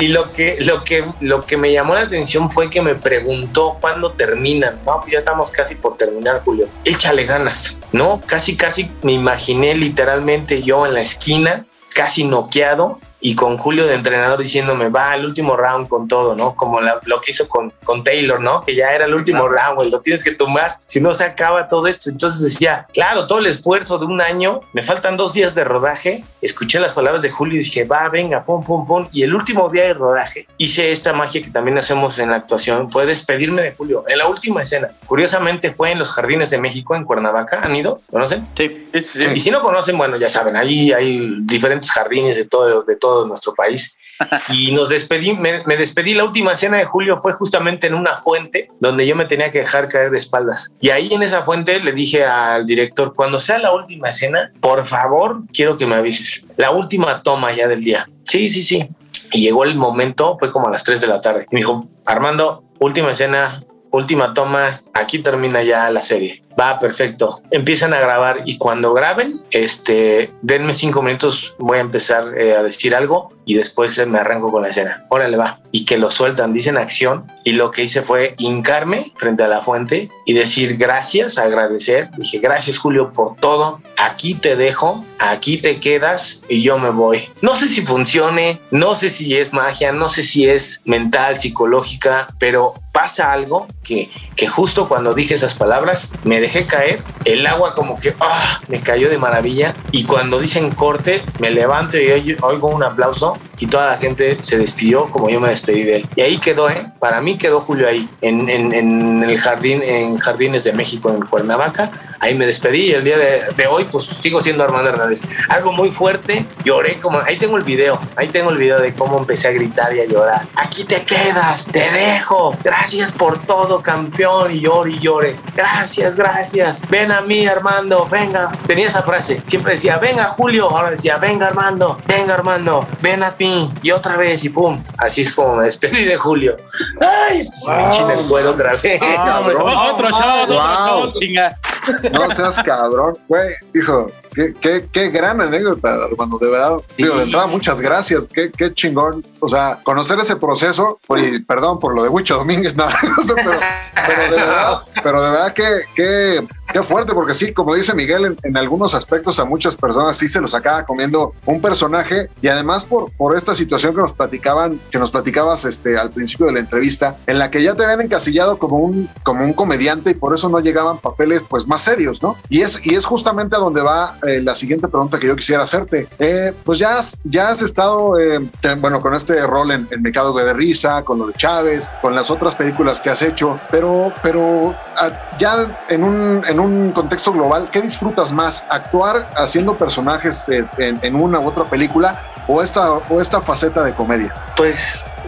y, lo, que, lo, que, lo que me llamó la atención fue que me preguntó cuándo terminan. No, pues ya estamos casi por terminar, Julio. Échale ganas, ¿no? Casi, casi me imaginé literalmente yo en la esquina, casi noqueado, y con Julio de entrenador diciéndome, va el último round con todo, ¿no? Como lo que hizo con, con Taylor, ¿no? Que ya era el último round, güey, lo tienes que tomar, si no se acaba todo esto. Entonces decía, claro, todo el esfuerzo de un año, me faltan dos días de rodaje, escuché las palabras de Julio y dije, va, venga, pum, pum, pum. Y el último día de rodaje hice esta magia que también hacemos en la actuación, fue despedirme de Julio en la última escena. Curiosamente fue en los Jardines de México, en Cuernavaca, ¿han ido? ¿Conocen? Sí. Y si no conocen, bueno, ya saben, ahí hay diferentes jardines de todo, de todo nuestro país. (laughs) Y nos despedí, me, despedí. La última cena de julio fue justamente en una fuente donde yo me tenía que dejar caer de espaldas. Y ahí en esa fuente le dije al director: cuando sea la última cena, por favor, quiero que me avises. La última toma ya del día. Sí, sí, sí. Y llegó el momento, fue como a las 3 de la tarde. Y me dijo: Armando, última escena, última toma, aquí termina ya la serie va perfecto. Empiezan a grabar y cuando graben, este, denme cinco minutos, voy a empezar eh, a decir algo y después me arranco con la escena. Órale, va. Y que lo sueltan, dicen acción. Y lo que hice fue hincarme frente a la fuente y decir gracias, agradecer. Dije, gracias Julio por todo. Aquí te dejo, aquí te quedas y yo me voy. No sé si funcione, no sé si es magia, no sé si es mental, psicológica, pero pasa algo que, que justo cuando dije esas palabras me dejé caer, el agua como que ah, me cayó de maravilla y cuando dicen corte me levanto y oigo un aplauso y toda la gente se despidió como yo me despedí de él. Y ahí quedó, ¿eh? Para mí quedó Julio ahí, en, en el jardín, en Jardines de México, en Cuernavaca. Ahí me despedí y el día de, de, hoy pues sigo siendo Armando Hernández. Algo muy fuerte, lloré como, ahí tengo el video, ahí tengo el video de cómo empecé a gritar y a llorar. Aquí te quedas, te dejo, gracias por todo campeón y llore y llore. Gracias, gracias. Ven a mí Armando, venga. Tenía esa frase, siempre decía, venga Julio, ahora decía, venga Armando, venga Armando, ven a mí y otra vez y pum. Así es como me despedí de Julio. Ay, pues me el otra vez. (laughs) otro show, otro show, chinga. (laughs) No seas cabrón, güey. Dijo, qué, qué, qué gran anécdota, hermano, de verdad. Digo, de entrada, muchas gracias. Qué, qué chingón. O sea, conocer ese proceso, oye, perdón por lo de Huicho Domínguez, (laughs) nada, pero, pero de verdad, pero de verdad que, que Qué fuerte, porque sí, como dice Miguel, en, en, algunos aspectos a muchas personas sí se los acaba comiendo un personaje y además por, por esta situación que nos platicaban, que nos platicabas este, al principio de la entrevista, en la que ya te habían encasillado como un, como un comediante y por eso no llegaban papeles pues más serios, ¿no? Y es, y es justamente a donde va eh, la siguiente pregunta que yo quisiera hacerte. Eh, pues ya, ya has estado, eh, bueno, con este rol en, en Mercado de Risa, con lo de Chávez, con las otras películas que has hecho, pero, pero ah, ya en un, en un contexto global, ¿qué disfrutas más? ¿Actuar haciendo personajes en, en, una u otra película o esta, o esta faceta de comedia? Pues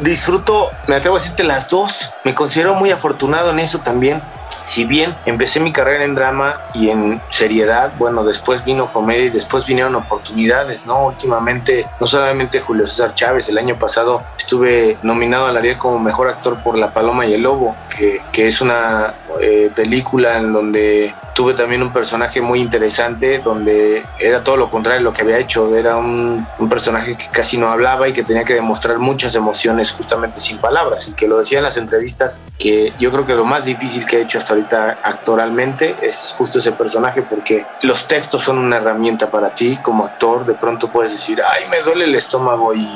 disfruto, me atrevo a decirte las dos. Me considero muy afortunado en eso también. Si bien empecé mi carrera en drama y en seriedad, bueno, después vino comedia y después vinieron oportunidades, ¿no? Últimamente, no solamente Julio César Chávez, el año pasado estuve nominado al Ariel como mejor actor por La Paloma y el Lobo, que, que es una eh, película en donde tuve también un personaje muy interesante, donde era todo lo contrario de lo que había hecho. Era un, personaje que casi no hablaba y que tenía que demostrar muchas emociones justamente sin palabras. Y que lo decía en las entrevistas, que yo creo que lo más difícil que he hecho hasta actoralmente es justo ese personaje, porque los textos son una herramienta para ti como actor. De pronto puedes decir, ay, me duele el estómago y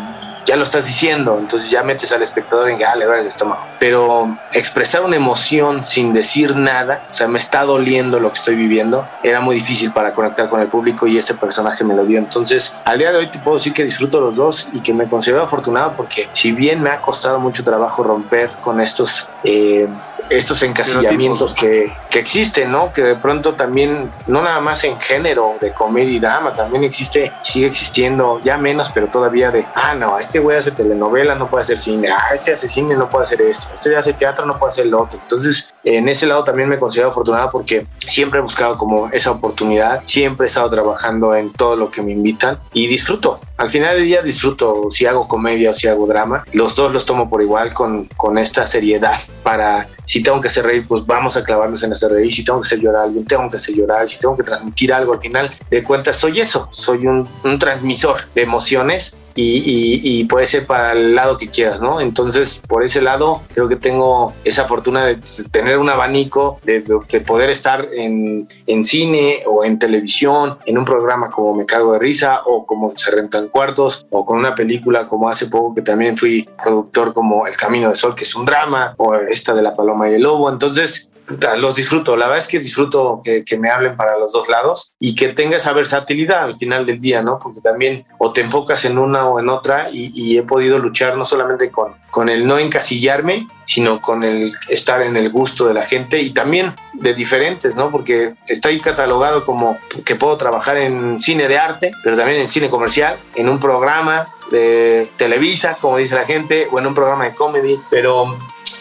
ya lo estás diciendo, entonces ya metes al espectador en que ah, le duele el estómago. Pero expresar una emoción sin decir nada, o sea, me está doliendo lo que estoy viviendo, era muy difícil para conectar con el público y este personaje me lo dio. Entonces, al día de hoy te puedo decir que disfruto los dos y que me considero afortunado porque si bien me ha costado mucho trabajo romper con estos... Eh, estos encasillamientos que, que, existen, ¿no? Que de pronto también, no nada más en género de comedia y drama, también existe, sigue existiendo, ya menos, pero todavía de, ah, no, este güey hace telenovela, no puede hacer cine, ah, este hace cine, no puede hacer esto, este hace teatro, no puede hacer lo otro. Entonces, en ese lado también me considero afortunado porque siempre he buscado como esa oportunidad, siempre he estado trabajando en todo lo que me invitan y disfruto. Al final del día disfruto si hago comedia o si hago drama. Los dos los tomo por igual con, con esta seriedad para si tengo que hacer reír, pues vamos a clavarnos en hacer reír. Si tengo que hacer llorar a alguien, tengo que hacer llorar. Si tengo que transmitir algo, al final de cuentas soy eso, soy un, un transmisor de emociones y, puede ser para el lado que quieras, ¿no? Entonces, por ese lado, creo que tengo esa fortuna de tener un abanico, de, de poder estar en, en, cine o en televisión, en un programa como Me Cago de Risa o como Se Rentan Cuartos o con una película como hace poco que también fui productor como El Camino de Sol, que es un drama, o esta de La Paloma y el Lobo. Entonces, los disfruto. La verdad es que disfruto que, me hablen para los dos lados y que tenga esa versatilidad al final del día, ¿no? Porque también o te enfocas en una o en otra y, y he podido luchar no solamente con, con el no encasillarme, sino con el estar en el gusto de la gente y también de diferentes, ¿no? Porque está ahí catalogado como que puedo trabajar en cine de arte, pero también en cine comercial, en un programa de Televisa, como dice la gente, o en un programa de comedy, pero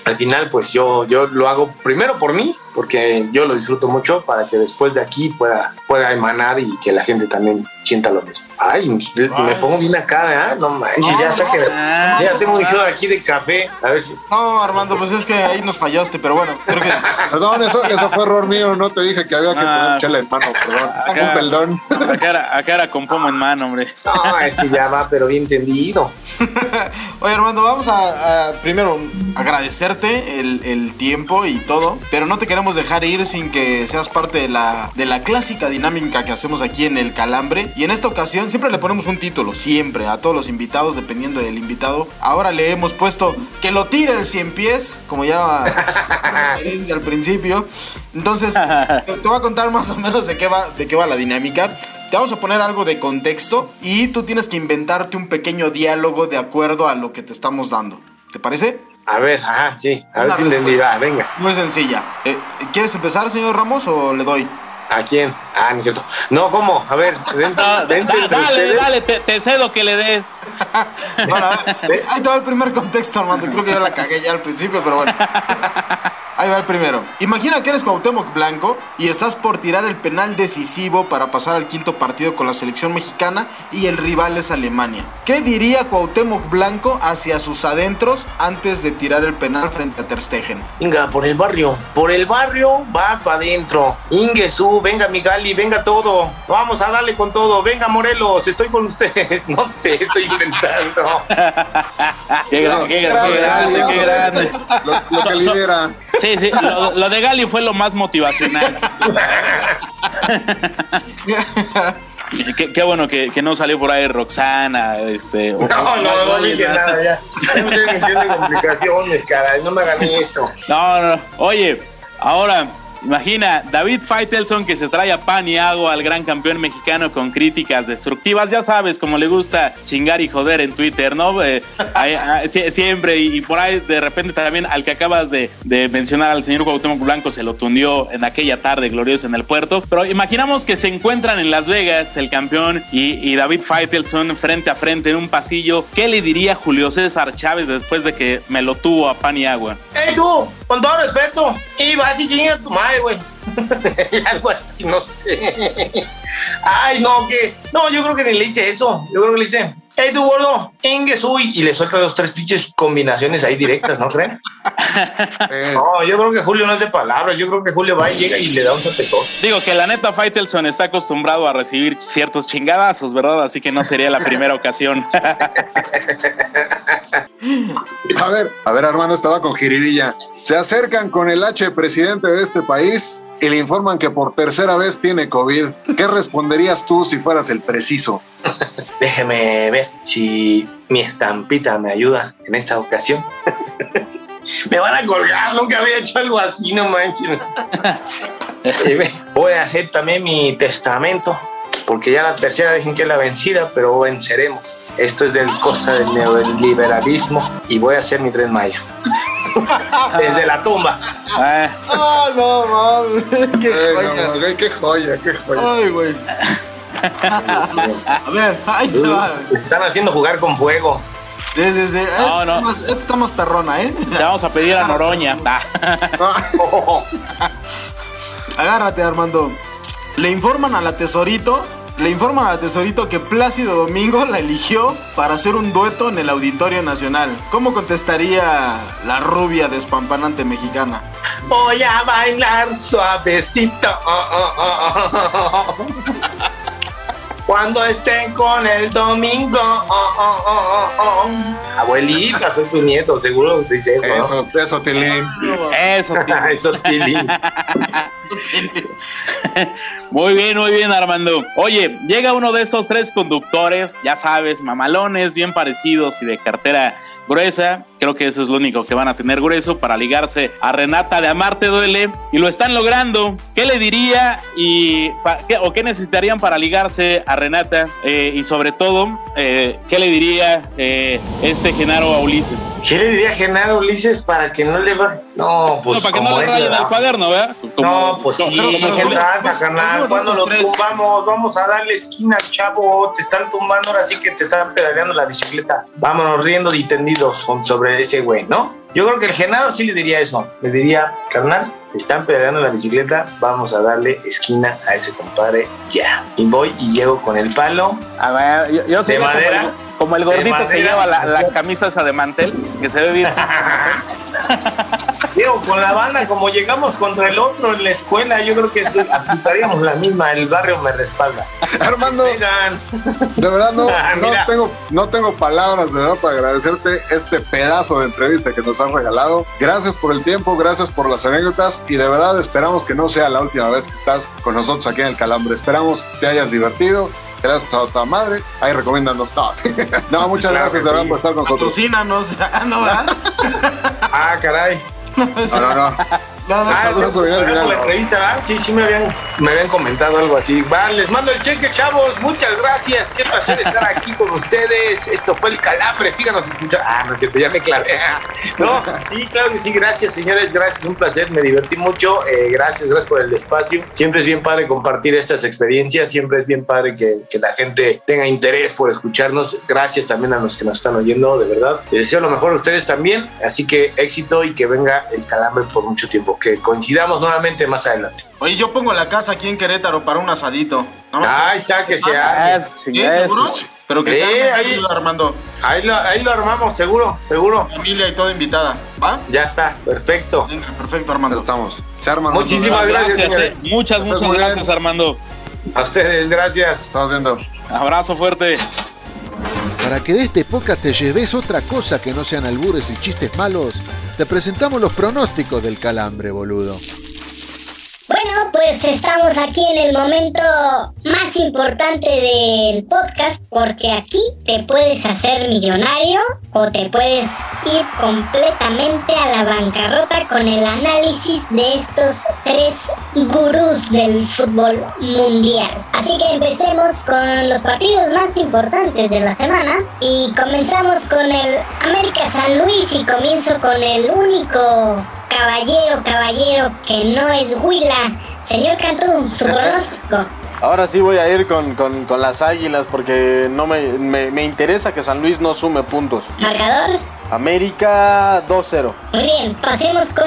al final pues yo, yo lo hago primero por mí, porque yo lo disfruto mucho para que después de aquí pueda, pueda emanar y que la gente también sienta lo mismo. Ay, Ay. me pongo bien acá, ¿eh? No manches, no, ya saqué. No, ya tengo un show aquí de café. A ver si. No, Armando, pues es que ahí nos fallaste, pero bueno, creo que. Perdón, eso, eso fue error mío. No te dije que había que ah, poner chela en mano, perdón. Acá, un perdón. Acá era, acá era con pomo en mano, hombre. No, este ya va, pero bien entendido. (laughs) Oye, Armando, vamos a, a primero agradecerte el, el, tiempo y todo, pero no te queremos dejar ir sin que seas parte de la, de la clásica dinámica que hacemos aquí en el Calambre. Y en esta ocasión siempre le ponemos un título, siempre, a todos los invitados, dependiendo del invitado. Ahora le hemos puesto que lo tire el 100 pies, como ya (laughs) al principio. Entonces, (laughs) te voy a contar más o menos de qué va, de qué va la dinámica. Te vamos a poner algo de contexto y tú tienes que inventarte un pequeño diálogo de acuerdo a lo que te estamos dando. ¿Te parece? A ver, ajá, sí, a ver si entendí, va, venga. Muy sencilla. Eh, ¿Quieres empezar, señor Ramos, o le doy? ¿A quién? Ah, no es cierto. No, ¿cómo? A ver, (laughs) vente, No, vente da- dale, ustedes. dale, te, te cedo que le des. (laughs) Bueno, a ver, eh, ahí te va el primer contexto, Armando. Creo que yo la cagué ya al principio, pero bueno. (laughs) Ahí va el primero. Imagina que eres Cuauhtémoc Blanco y estás por tirar el penal decisivo para pasar al quinto partido con la selección mexicana y el rival es Alemania. ¿Qué diría Cuauhtémoc Blanco hacia sus adentros antes de tirar el penal frente a Ter Stegen? Venga, por el barrio. Por el barrio va para adentro. Ingesu, venga mi Gali, venga todo. Vamos a darle con todo. Venga Morelos, estoy con ustedes. (laughs) No sé, estoy inventando. (laughs) Qué, gran- qué gran- qué grande, qué grande. Lo, lo que lidera. Sí, sí, lo, lo de Gali fue lo más motivacional. (laughs) Qué, qué bueno que, que no salió por ahí Roxana, este. o- No, no, no oye, dije nada ya. Me en complicaciones, caray. No me hagan esto. No, no, oye, ahora, imagina, David Faitelson que se trae a pan y agua al gran campeón mexicano con críticas destructivas, ya sabes, como le gusta chingar y joder en Twitter, ¿no? Eh, (laughs) ah, sie- siempre, y, y por ahí de repente también al que acabas de, de mencionar, al señor Cuauhtémoc Blanco, se lo tundió en aquella tarde gloriosa en el puerto, pero imaginamos que se encuentran en Las Vegas el campeón y, y David Faitelson frente a frente en un pasillo, ¿qué le diría Julio César Chávez después de que me lo tuvo a pan y agua? ¡Ey, tú! Con todo respeto. Y vas y chinga tu madre, güey. (laughs) Algo así, no sé. Ay, no, que. No, yo creo que ni le hice eso. Yo creo que le hice. ¡Ey, tú, gordo! ¡Enguesuy! Y le suelta dos, tres pinches combinaciones ahí directas, ¿no creen? (laughs) No, yo creo que Julio no es de palabras. Yo creo que Julio va y llega y le da un zapezón. Digo que la neta Faitelson está acostumbrado a recibir ciertos chingadazos, ¿verdad? Así que no sería la primera (laughs) ocasión. (laughs) a ver, a ver, hermano, estaba con Jiribilla. Se acercan con el H presidente de este país y le informan que por tercera vez tiene COVID. ¿Qué responderías tú si fueras el preciso? (laughs) Déjeme ver si mi estampita me ayuda en esta ocasión. (laughs) me van a colgar, nunca había hecho algo así, no manches. (laughs) Eh, Voy a hacer también mi testamento, porque ya la tercera dejen que es la vencida, pero venceremos. Esto es del cosa del neoliberalismo y voy a hacer mi tren maya. (laughs) Desde la tumba. Ah, ¡Ah, no, mames! (laughs) ¡Qué Eh, joya! no, güey, qué joya, qué joya. ¡Ay, güey! A ver, ahí te va. Están haciendo jugar con fuego. Sí, sí, sí. Esta No, no. más- esta está más perrona, ¿eh? te vamos a pedir a (laughs) Noroña. Ah. Agárrate, Armando. Le informan a la tesorito. Le informan a tesorito que Plácido Domingo la eligió para hacer un dueto en el Auditorio Nacional. ¿Cómo contestaría la rubia despampanante mexicana? Voy a bailar suavecito. oh, oh, oh, oh. Cuando estén con el domingo. oh, oh, oh, oh, oh. Abuelita, son tus nietos, seguro que dice eso. ¿no? Eso, eso, Tilín. Eso (laughs) sí. Eso, Tilín. Muy bien, muy bien, Armando. Oye, llega uno de estos tres conductores, ya sabes, mamalones, bien parecidos y de cartera gruesa. Creo que eso es lo único que van a tener grueso para ligarse a Renata de Amarte Duele. Y lo están logrando. ¿Qué le diría y qué- o qué necesitarían para ligarse a Renata? Eh, y sobre todo, eh, ¿qué le diría eh, este Genaro a Ulises? ¿Qué le diría a Genaro Ulises para que no le va? No, pues. no, para que no le el cuaderno, ¿verdad? Como- No, pues sí, carnal. uno, Cuando lo tumbamos, vamos a darle esquina al chavo. Te están tumbando, ahora sí que te están pedaleando la bicicleta. Vámonos riendo y tendidos sobre ese güey, ¿no? Yo creo que el Genaro sí le diría eso. Le diría, carnal, están pedaleando la bicicleta, vamos a darle esquina a ese compadre ya. Y voy y llego con el palo. A ver, yo, yo como madera? el- Como el, ¿De gordito que lleva la, la camisa esa de mantel, que se ve bien. (laughs) (laughs) Digo, con la banda, como llegamos contra el otro en la escuela, yo creo que eso- aplicaríamos la misma. El barrio me respalda. Armando, de verdad no, (laughs) Ah, no, tengo, no tengo palabras de verdad para agradecerte este pedazo de entrevista que nos has regalado. Gracias por el tiempo, gracias por las anécdotas y de verdad esperamos que no sea la última vez que estás con nosotros aquí en el Calambre. Esperamos te hayas divertido, te hayas pasado toda madre. Ahí recomiéndanos. No, (laughs) no muchas Claro gracias de verdad sí. por estar con nosotros. Patrocínanos. (laughs) Ah, no, ¿verdad? Ah, caray. No, no, no. No, no, Ah, saludos. La entrevista, ¿verdad? Sí, sí me habían, me habían comentado algo así. Va, les mando el cheque, chavos. Muchas gracias. Qué placer estar aquí con ustedes. Esto fue el calambre. Síganos escuchando. Ah, no es cierto, ya me clavé. (laughs) No, sí, claro que sí. Gracias, señores. Gracias, un placer. Me divertí mucho. Eh, gracias, gracias por el espacio. Siempre es bien padre compartir estas experiencias. Siempre es bien padre que, que la gente tenga interés por escucharnos. Gracias también a los que nos están oyendo, de verdad. Les deseo lo mejor a ustedes también. Así que éxito y que venga el calambre por mucho tiempo. Que coincidamos nuevamente más adelante. Oye, yo pongo la casa aquí en Querétaro para un asadito. Ahí está, que se Ah, arme. ¿Sí, seguro? Pero que Sí, sea ahí- Armando. Ahí lo, ahí lo armamos, seguro, seguro. Familia y toda invitada. ¿Va? Ya está, perfecto. Venga, perfecto, Ya Armando. estamos. Se arman. Muchísimas gracias, Gracias, señores. eh. Muchas, muchas gracias, Armando. A ustedes, gracias. Estamos viendo. Abrazo fuerte. Para que de este podcast te lleves otra cosa que no sean albures y chistes malos, te presentamos los pronósticos del calambre, boludo. Bueno, pues estamos aquí en el momento más importante del podcast porque aquí te puedes hacer millonario o te puedes ir completamente a la con el análisis de estos tres gurús del fútbol mundial. Así que empecemos con los partidos más importantes de la semana y comenzamos con el América San Luis y comienzo con el único caballero, caballero, que no es Huila. Señor Cantú, su (laughs) pronóstico. Ahora sí voy a ir con, con- con las águilas porque no me, me- me interesa que San Luis no sume puntos. Marcador. América 2-0. Muy bien, pasemos con,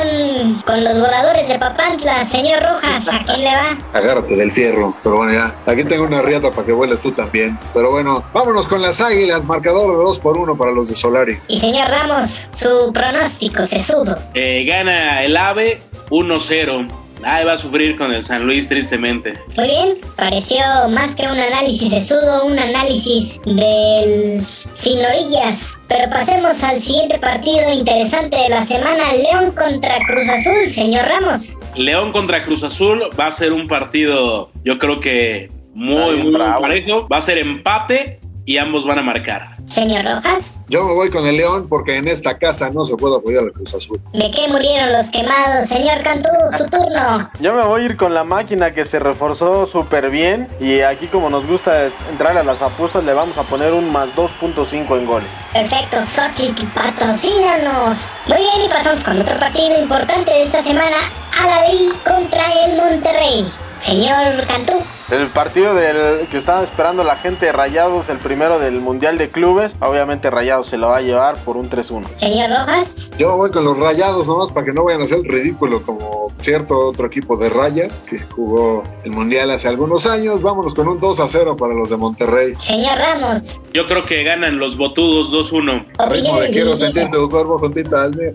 con los voladores de Papantla. Señor Rojas, ¿a quién le va? (laughs) Agárrate del fierro. Pero bueno, ya. Aquí tengo una riata para que vueles tú también. Pero bueno, vámonos con las águilas. Marcador de 2 por 1 para los de Solari. Y señor Ramos, su pronóstico, sesudo. Eh, gana el AVE 1-0. Ahí va a sufrir con el San Luis, tristemente. Muy bien, pareció más que un análisis sesudo, un análisis del sin orillas. Pero pasemos al siguiente partido interesante de la semana, León contra Cruz Azul, señor Ramos. León contra Cruz Azul va a ser un partido, yo creo que muy, muy bravo. parejo. Va a ser empate y ambos van a marcar. Señor Rojas, Yo me voy con el León porque en esta casa no se puede apoyar al Cruz Azul. ¿de qué murieron los quemados? Señor Cantú, su turno. Yo me voy a ir con la máquina que se reforzó súper bien y aquí como nos gusta entrar a las apuestas le vamos a poner un más 2.5 en goles. Perfecto, Xochitl, patrocínanos. Muy bien, y pasamos con otro partido importante de esta semana, Alaví contra el Monterrey. Señor Cantú, El partido del que estaba esperando la gente de Rayados, el primero del Mundial de Clubes, obviamente Rayados se lo va a llevar por un 3-1. señor Rojas, Yo voy con los rayados nomás para que no vayan a hacer el ridículo como cierto otro equipo de rayas que jugó el Mundial hace algunos años. Vámonos con un 2 a 0 para los de Monterrey. señor Ramos, Yo creo que ganan los botudos 2-1. A ritmo de quiero sentir tu cuerpo juntito al mío.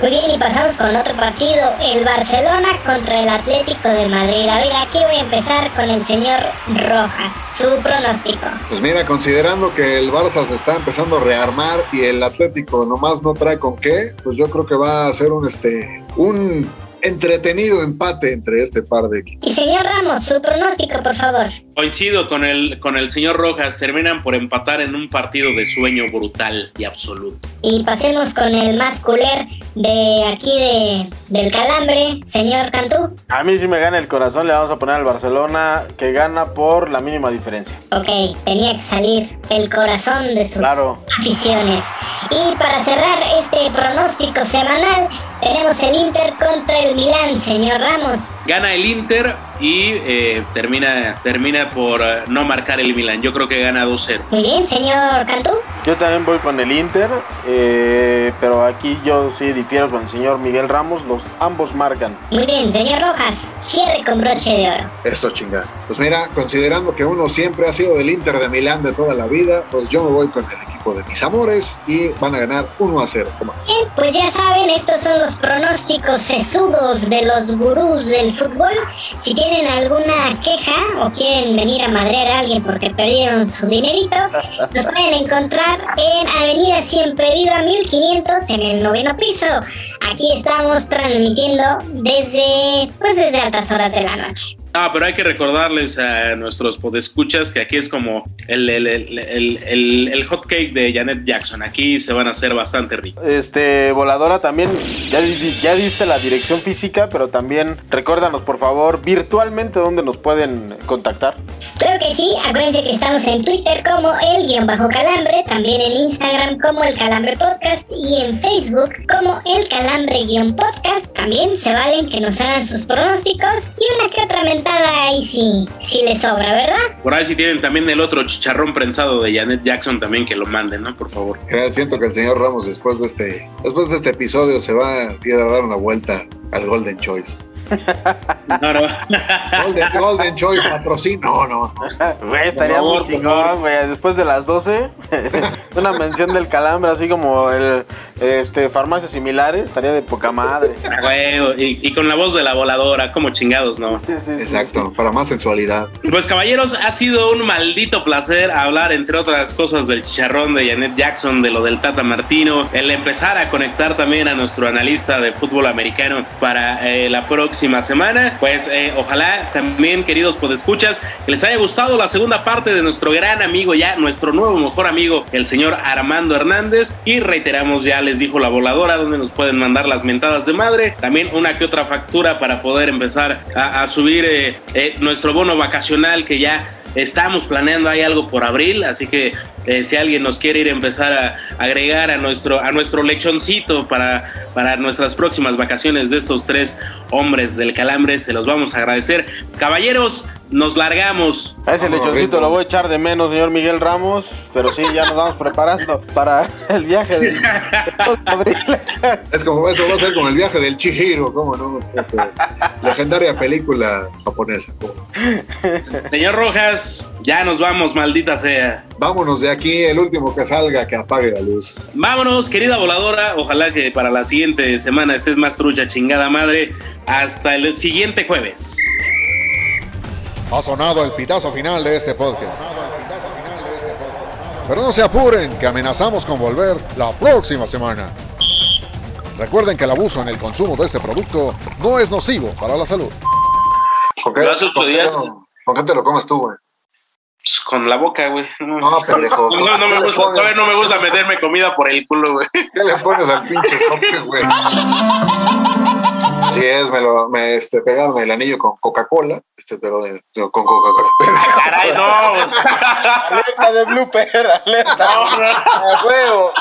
Muy bien, y pasamos con otro partido, el Barcelona contra el Atlético de Madrid. A ver, aquí voy a empezar con el señor Rojas, su pronóstico. Pues mira, considerando que el Barça se está empezando a rearmar y el Atlético nomás no trae con qué, pues yo creo que va a ser un este un entretenido empate entre este par de equipos. Y señor Ramos, su pronóstico, por favor. Coincido con el, con el señor Rojas. Terminan por empatar en un partido de sueño brutal y absoluto. Y pasemos con el más culer de aquí de, del calambre, señor Cantú. A mí si me gana el corazón le vamos a poner al Barcelona que gana por la mínima diferencia. Ok, tenía que salir el corazón de sus Claro. aficiones. Y para cerrar este pronóstico semanal, tenemos el Inter contra el Milán, señor Ramos. Gana el Inter y eh, termina, termina por eh, no marcar el Milan. Yo creo que gana 2-0. Muy bien, señor Cantú. Yo también voy con el Inter, eh, pero aquí yo sí difiero con el señor Miguel Ramos, los ambos marcan. Muy bien, señor Rojas. Cierre con broche de oro. Eso chingada. Pues mira, considerando que uno siempre ha sido del Inter de Milán de toda la vida, pues yo me voy con el equipo de mis amores y van a ganar 1 a 0. Toma. Bien, pues ya saben, estos son los pronósticos sesudos de los gurús del fútbol. Si tienen alguna queja o quieren venir a madrear a alguien porque perdieron su dinerito, nos pueden encontrar en Avenida Siempre Viva 1500 en el noveno piso. Aquí estamos transmitiendo desde, pues desde altas horas de la noche. Ah, pero hay que recordarles a nuestros podescuchas que aquí es como el, el, el, el, el hot cake de Janet Jackson. Aquí se van a hacer bastante ricos. Este, voladora, también ya, ya diste la dirección física, pero también recuérdanos, por favor, virtualmente dónde nos pueden contactar. Claro que sí, acuérdense que estamos en Twitter como el guion bajo calambre, también en Instagram como el calambre podcast y en Facebook como el calambre guion podcast. También se valen que nos hagan sus pronósticos y una que otra mentada ahí sí, sí les sobra, ¿verdad? Por ahí si tienen también el otro chicharrón prensado de Janet Jackson también que lo manden, ¿no? Por favor. Siento que el señor Ramos después de este, después de este episodio se va a ir a dar una vuelta al Golden Choice. No, no. Golden, Golden Choice patrocino. No, no. Güey, estaría favor, muy chingón, güey. Después de las 12, (laughs) una mención del calambre, así como el este farmacias similares, estaría de poca madre. Ah, güey, y, y con la voz de la voladora, como chingados, ¿no? Sí, sí, sí. Exacto, para más sensualidad. Pues caballeros, ha sido un maldito placer hablar, entre otras cosas, del chicharrón de Janet Jackson, de lo del Tata Martino, el empezar a conectar también a nuestro analista de fútbol americano para eh, la próxima semana. Pues eh, ojalá también, queridos podescuchas, que les haya gustado la segunda parte de nuestro gran amigo, ya nuestro nuevo mejor amigo, el señor Armando Hernández. Y reiteramos, ya les dijo la voladora, donde nos pueden mandar las mentadas de madre. También una que otra factura para poder empezar a, a subir eh, eh, nuestro bono vacacional que ya estamos planeando hay algo por abril, así que eh, si alguien nos quiere ir a empezar a agregar a nuestro a nuestro lechoncito para, para nuestras próximas vacaciones de estos tres hombres del calambre, se los vamos a agradecer. Caballeros, nos largamos. A ese lechoncito lo voy a echar de menos, señor Miguel Ramos, pero sí, ya nos vamos preparando para (laughs) el viaje de, de abril. Es como eso va a ser como el viaje del Chihiro, ¿cómo no? Este, legendaria película japonesa. Señor Rojas, ya nos vamos, maldita sea. Vámonos de aquí, el último que salga que apague la luz. Vámonos, querida voladora. Ojalá que para la siguiente semana estés más trucha, chingada madre. Hasta el siguiente jueves. Ha sonado el pitazo final de este podcast. Pero no se apuren, que amenazamos con volver la próxima semana. Recuerden que el abuso en el consumo de este producto no es nocivo para la salud. ¿Con qué, con qué días- no- ¿Con qué te lo comes tú, güey? Pues, Con la boca, güey. No, No, pendejo. no, no me ¿Qué le gusta, todavía no me gusta meterme comida por el culo, güey. ¿Qué le pones al pinche sope, güey? Sí es, me lo me este, pegaron el anillo con Coca-Cola, este, pero eh, no, con Coca-Cola. Caray, no. Alerta de blooper, alerta. No, no. A huevo.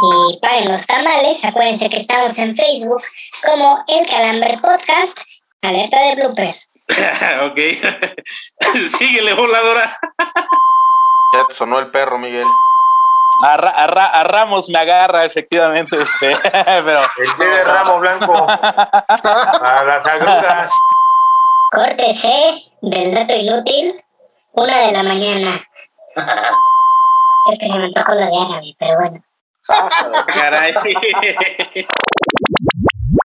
Y paguen los tamales, acuérdense que estamos en Facebook como el calambre podcast, alerta de blooper. (laughs) ok. (laughs) Síguele, voladora. Ya te sonó el perro, Miguel. A, Ra- a Ra- a Ramos me agarra, efectivamente. Este, (laughs) pero El pie de ramo blanco (laughs) a las agruras. Corte C del dato inútil, una de la mañana. (laughs) Es que se me antojó lo de árabe, pero bueno. Caray.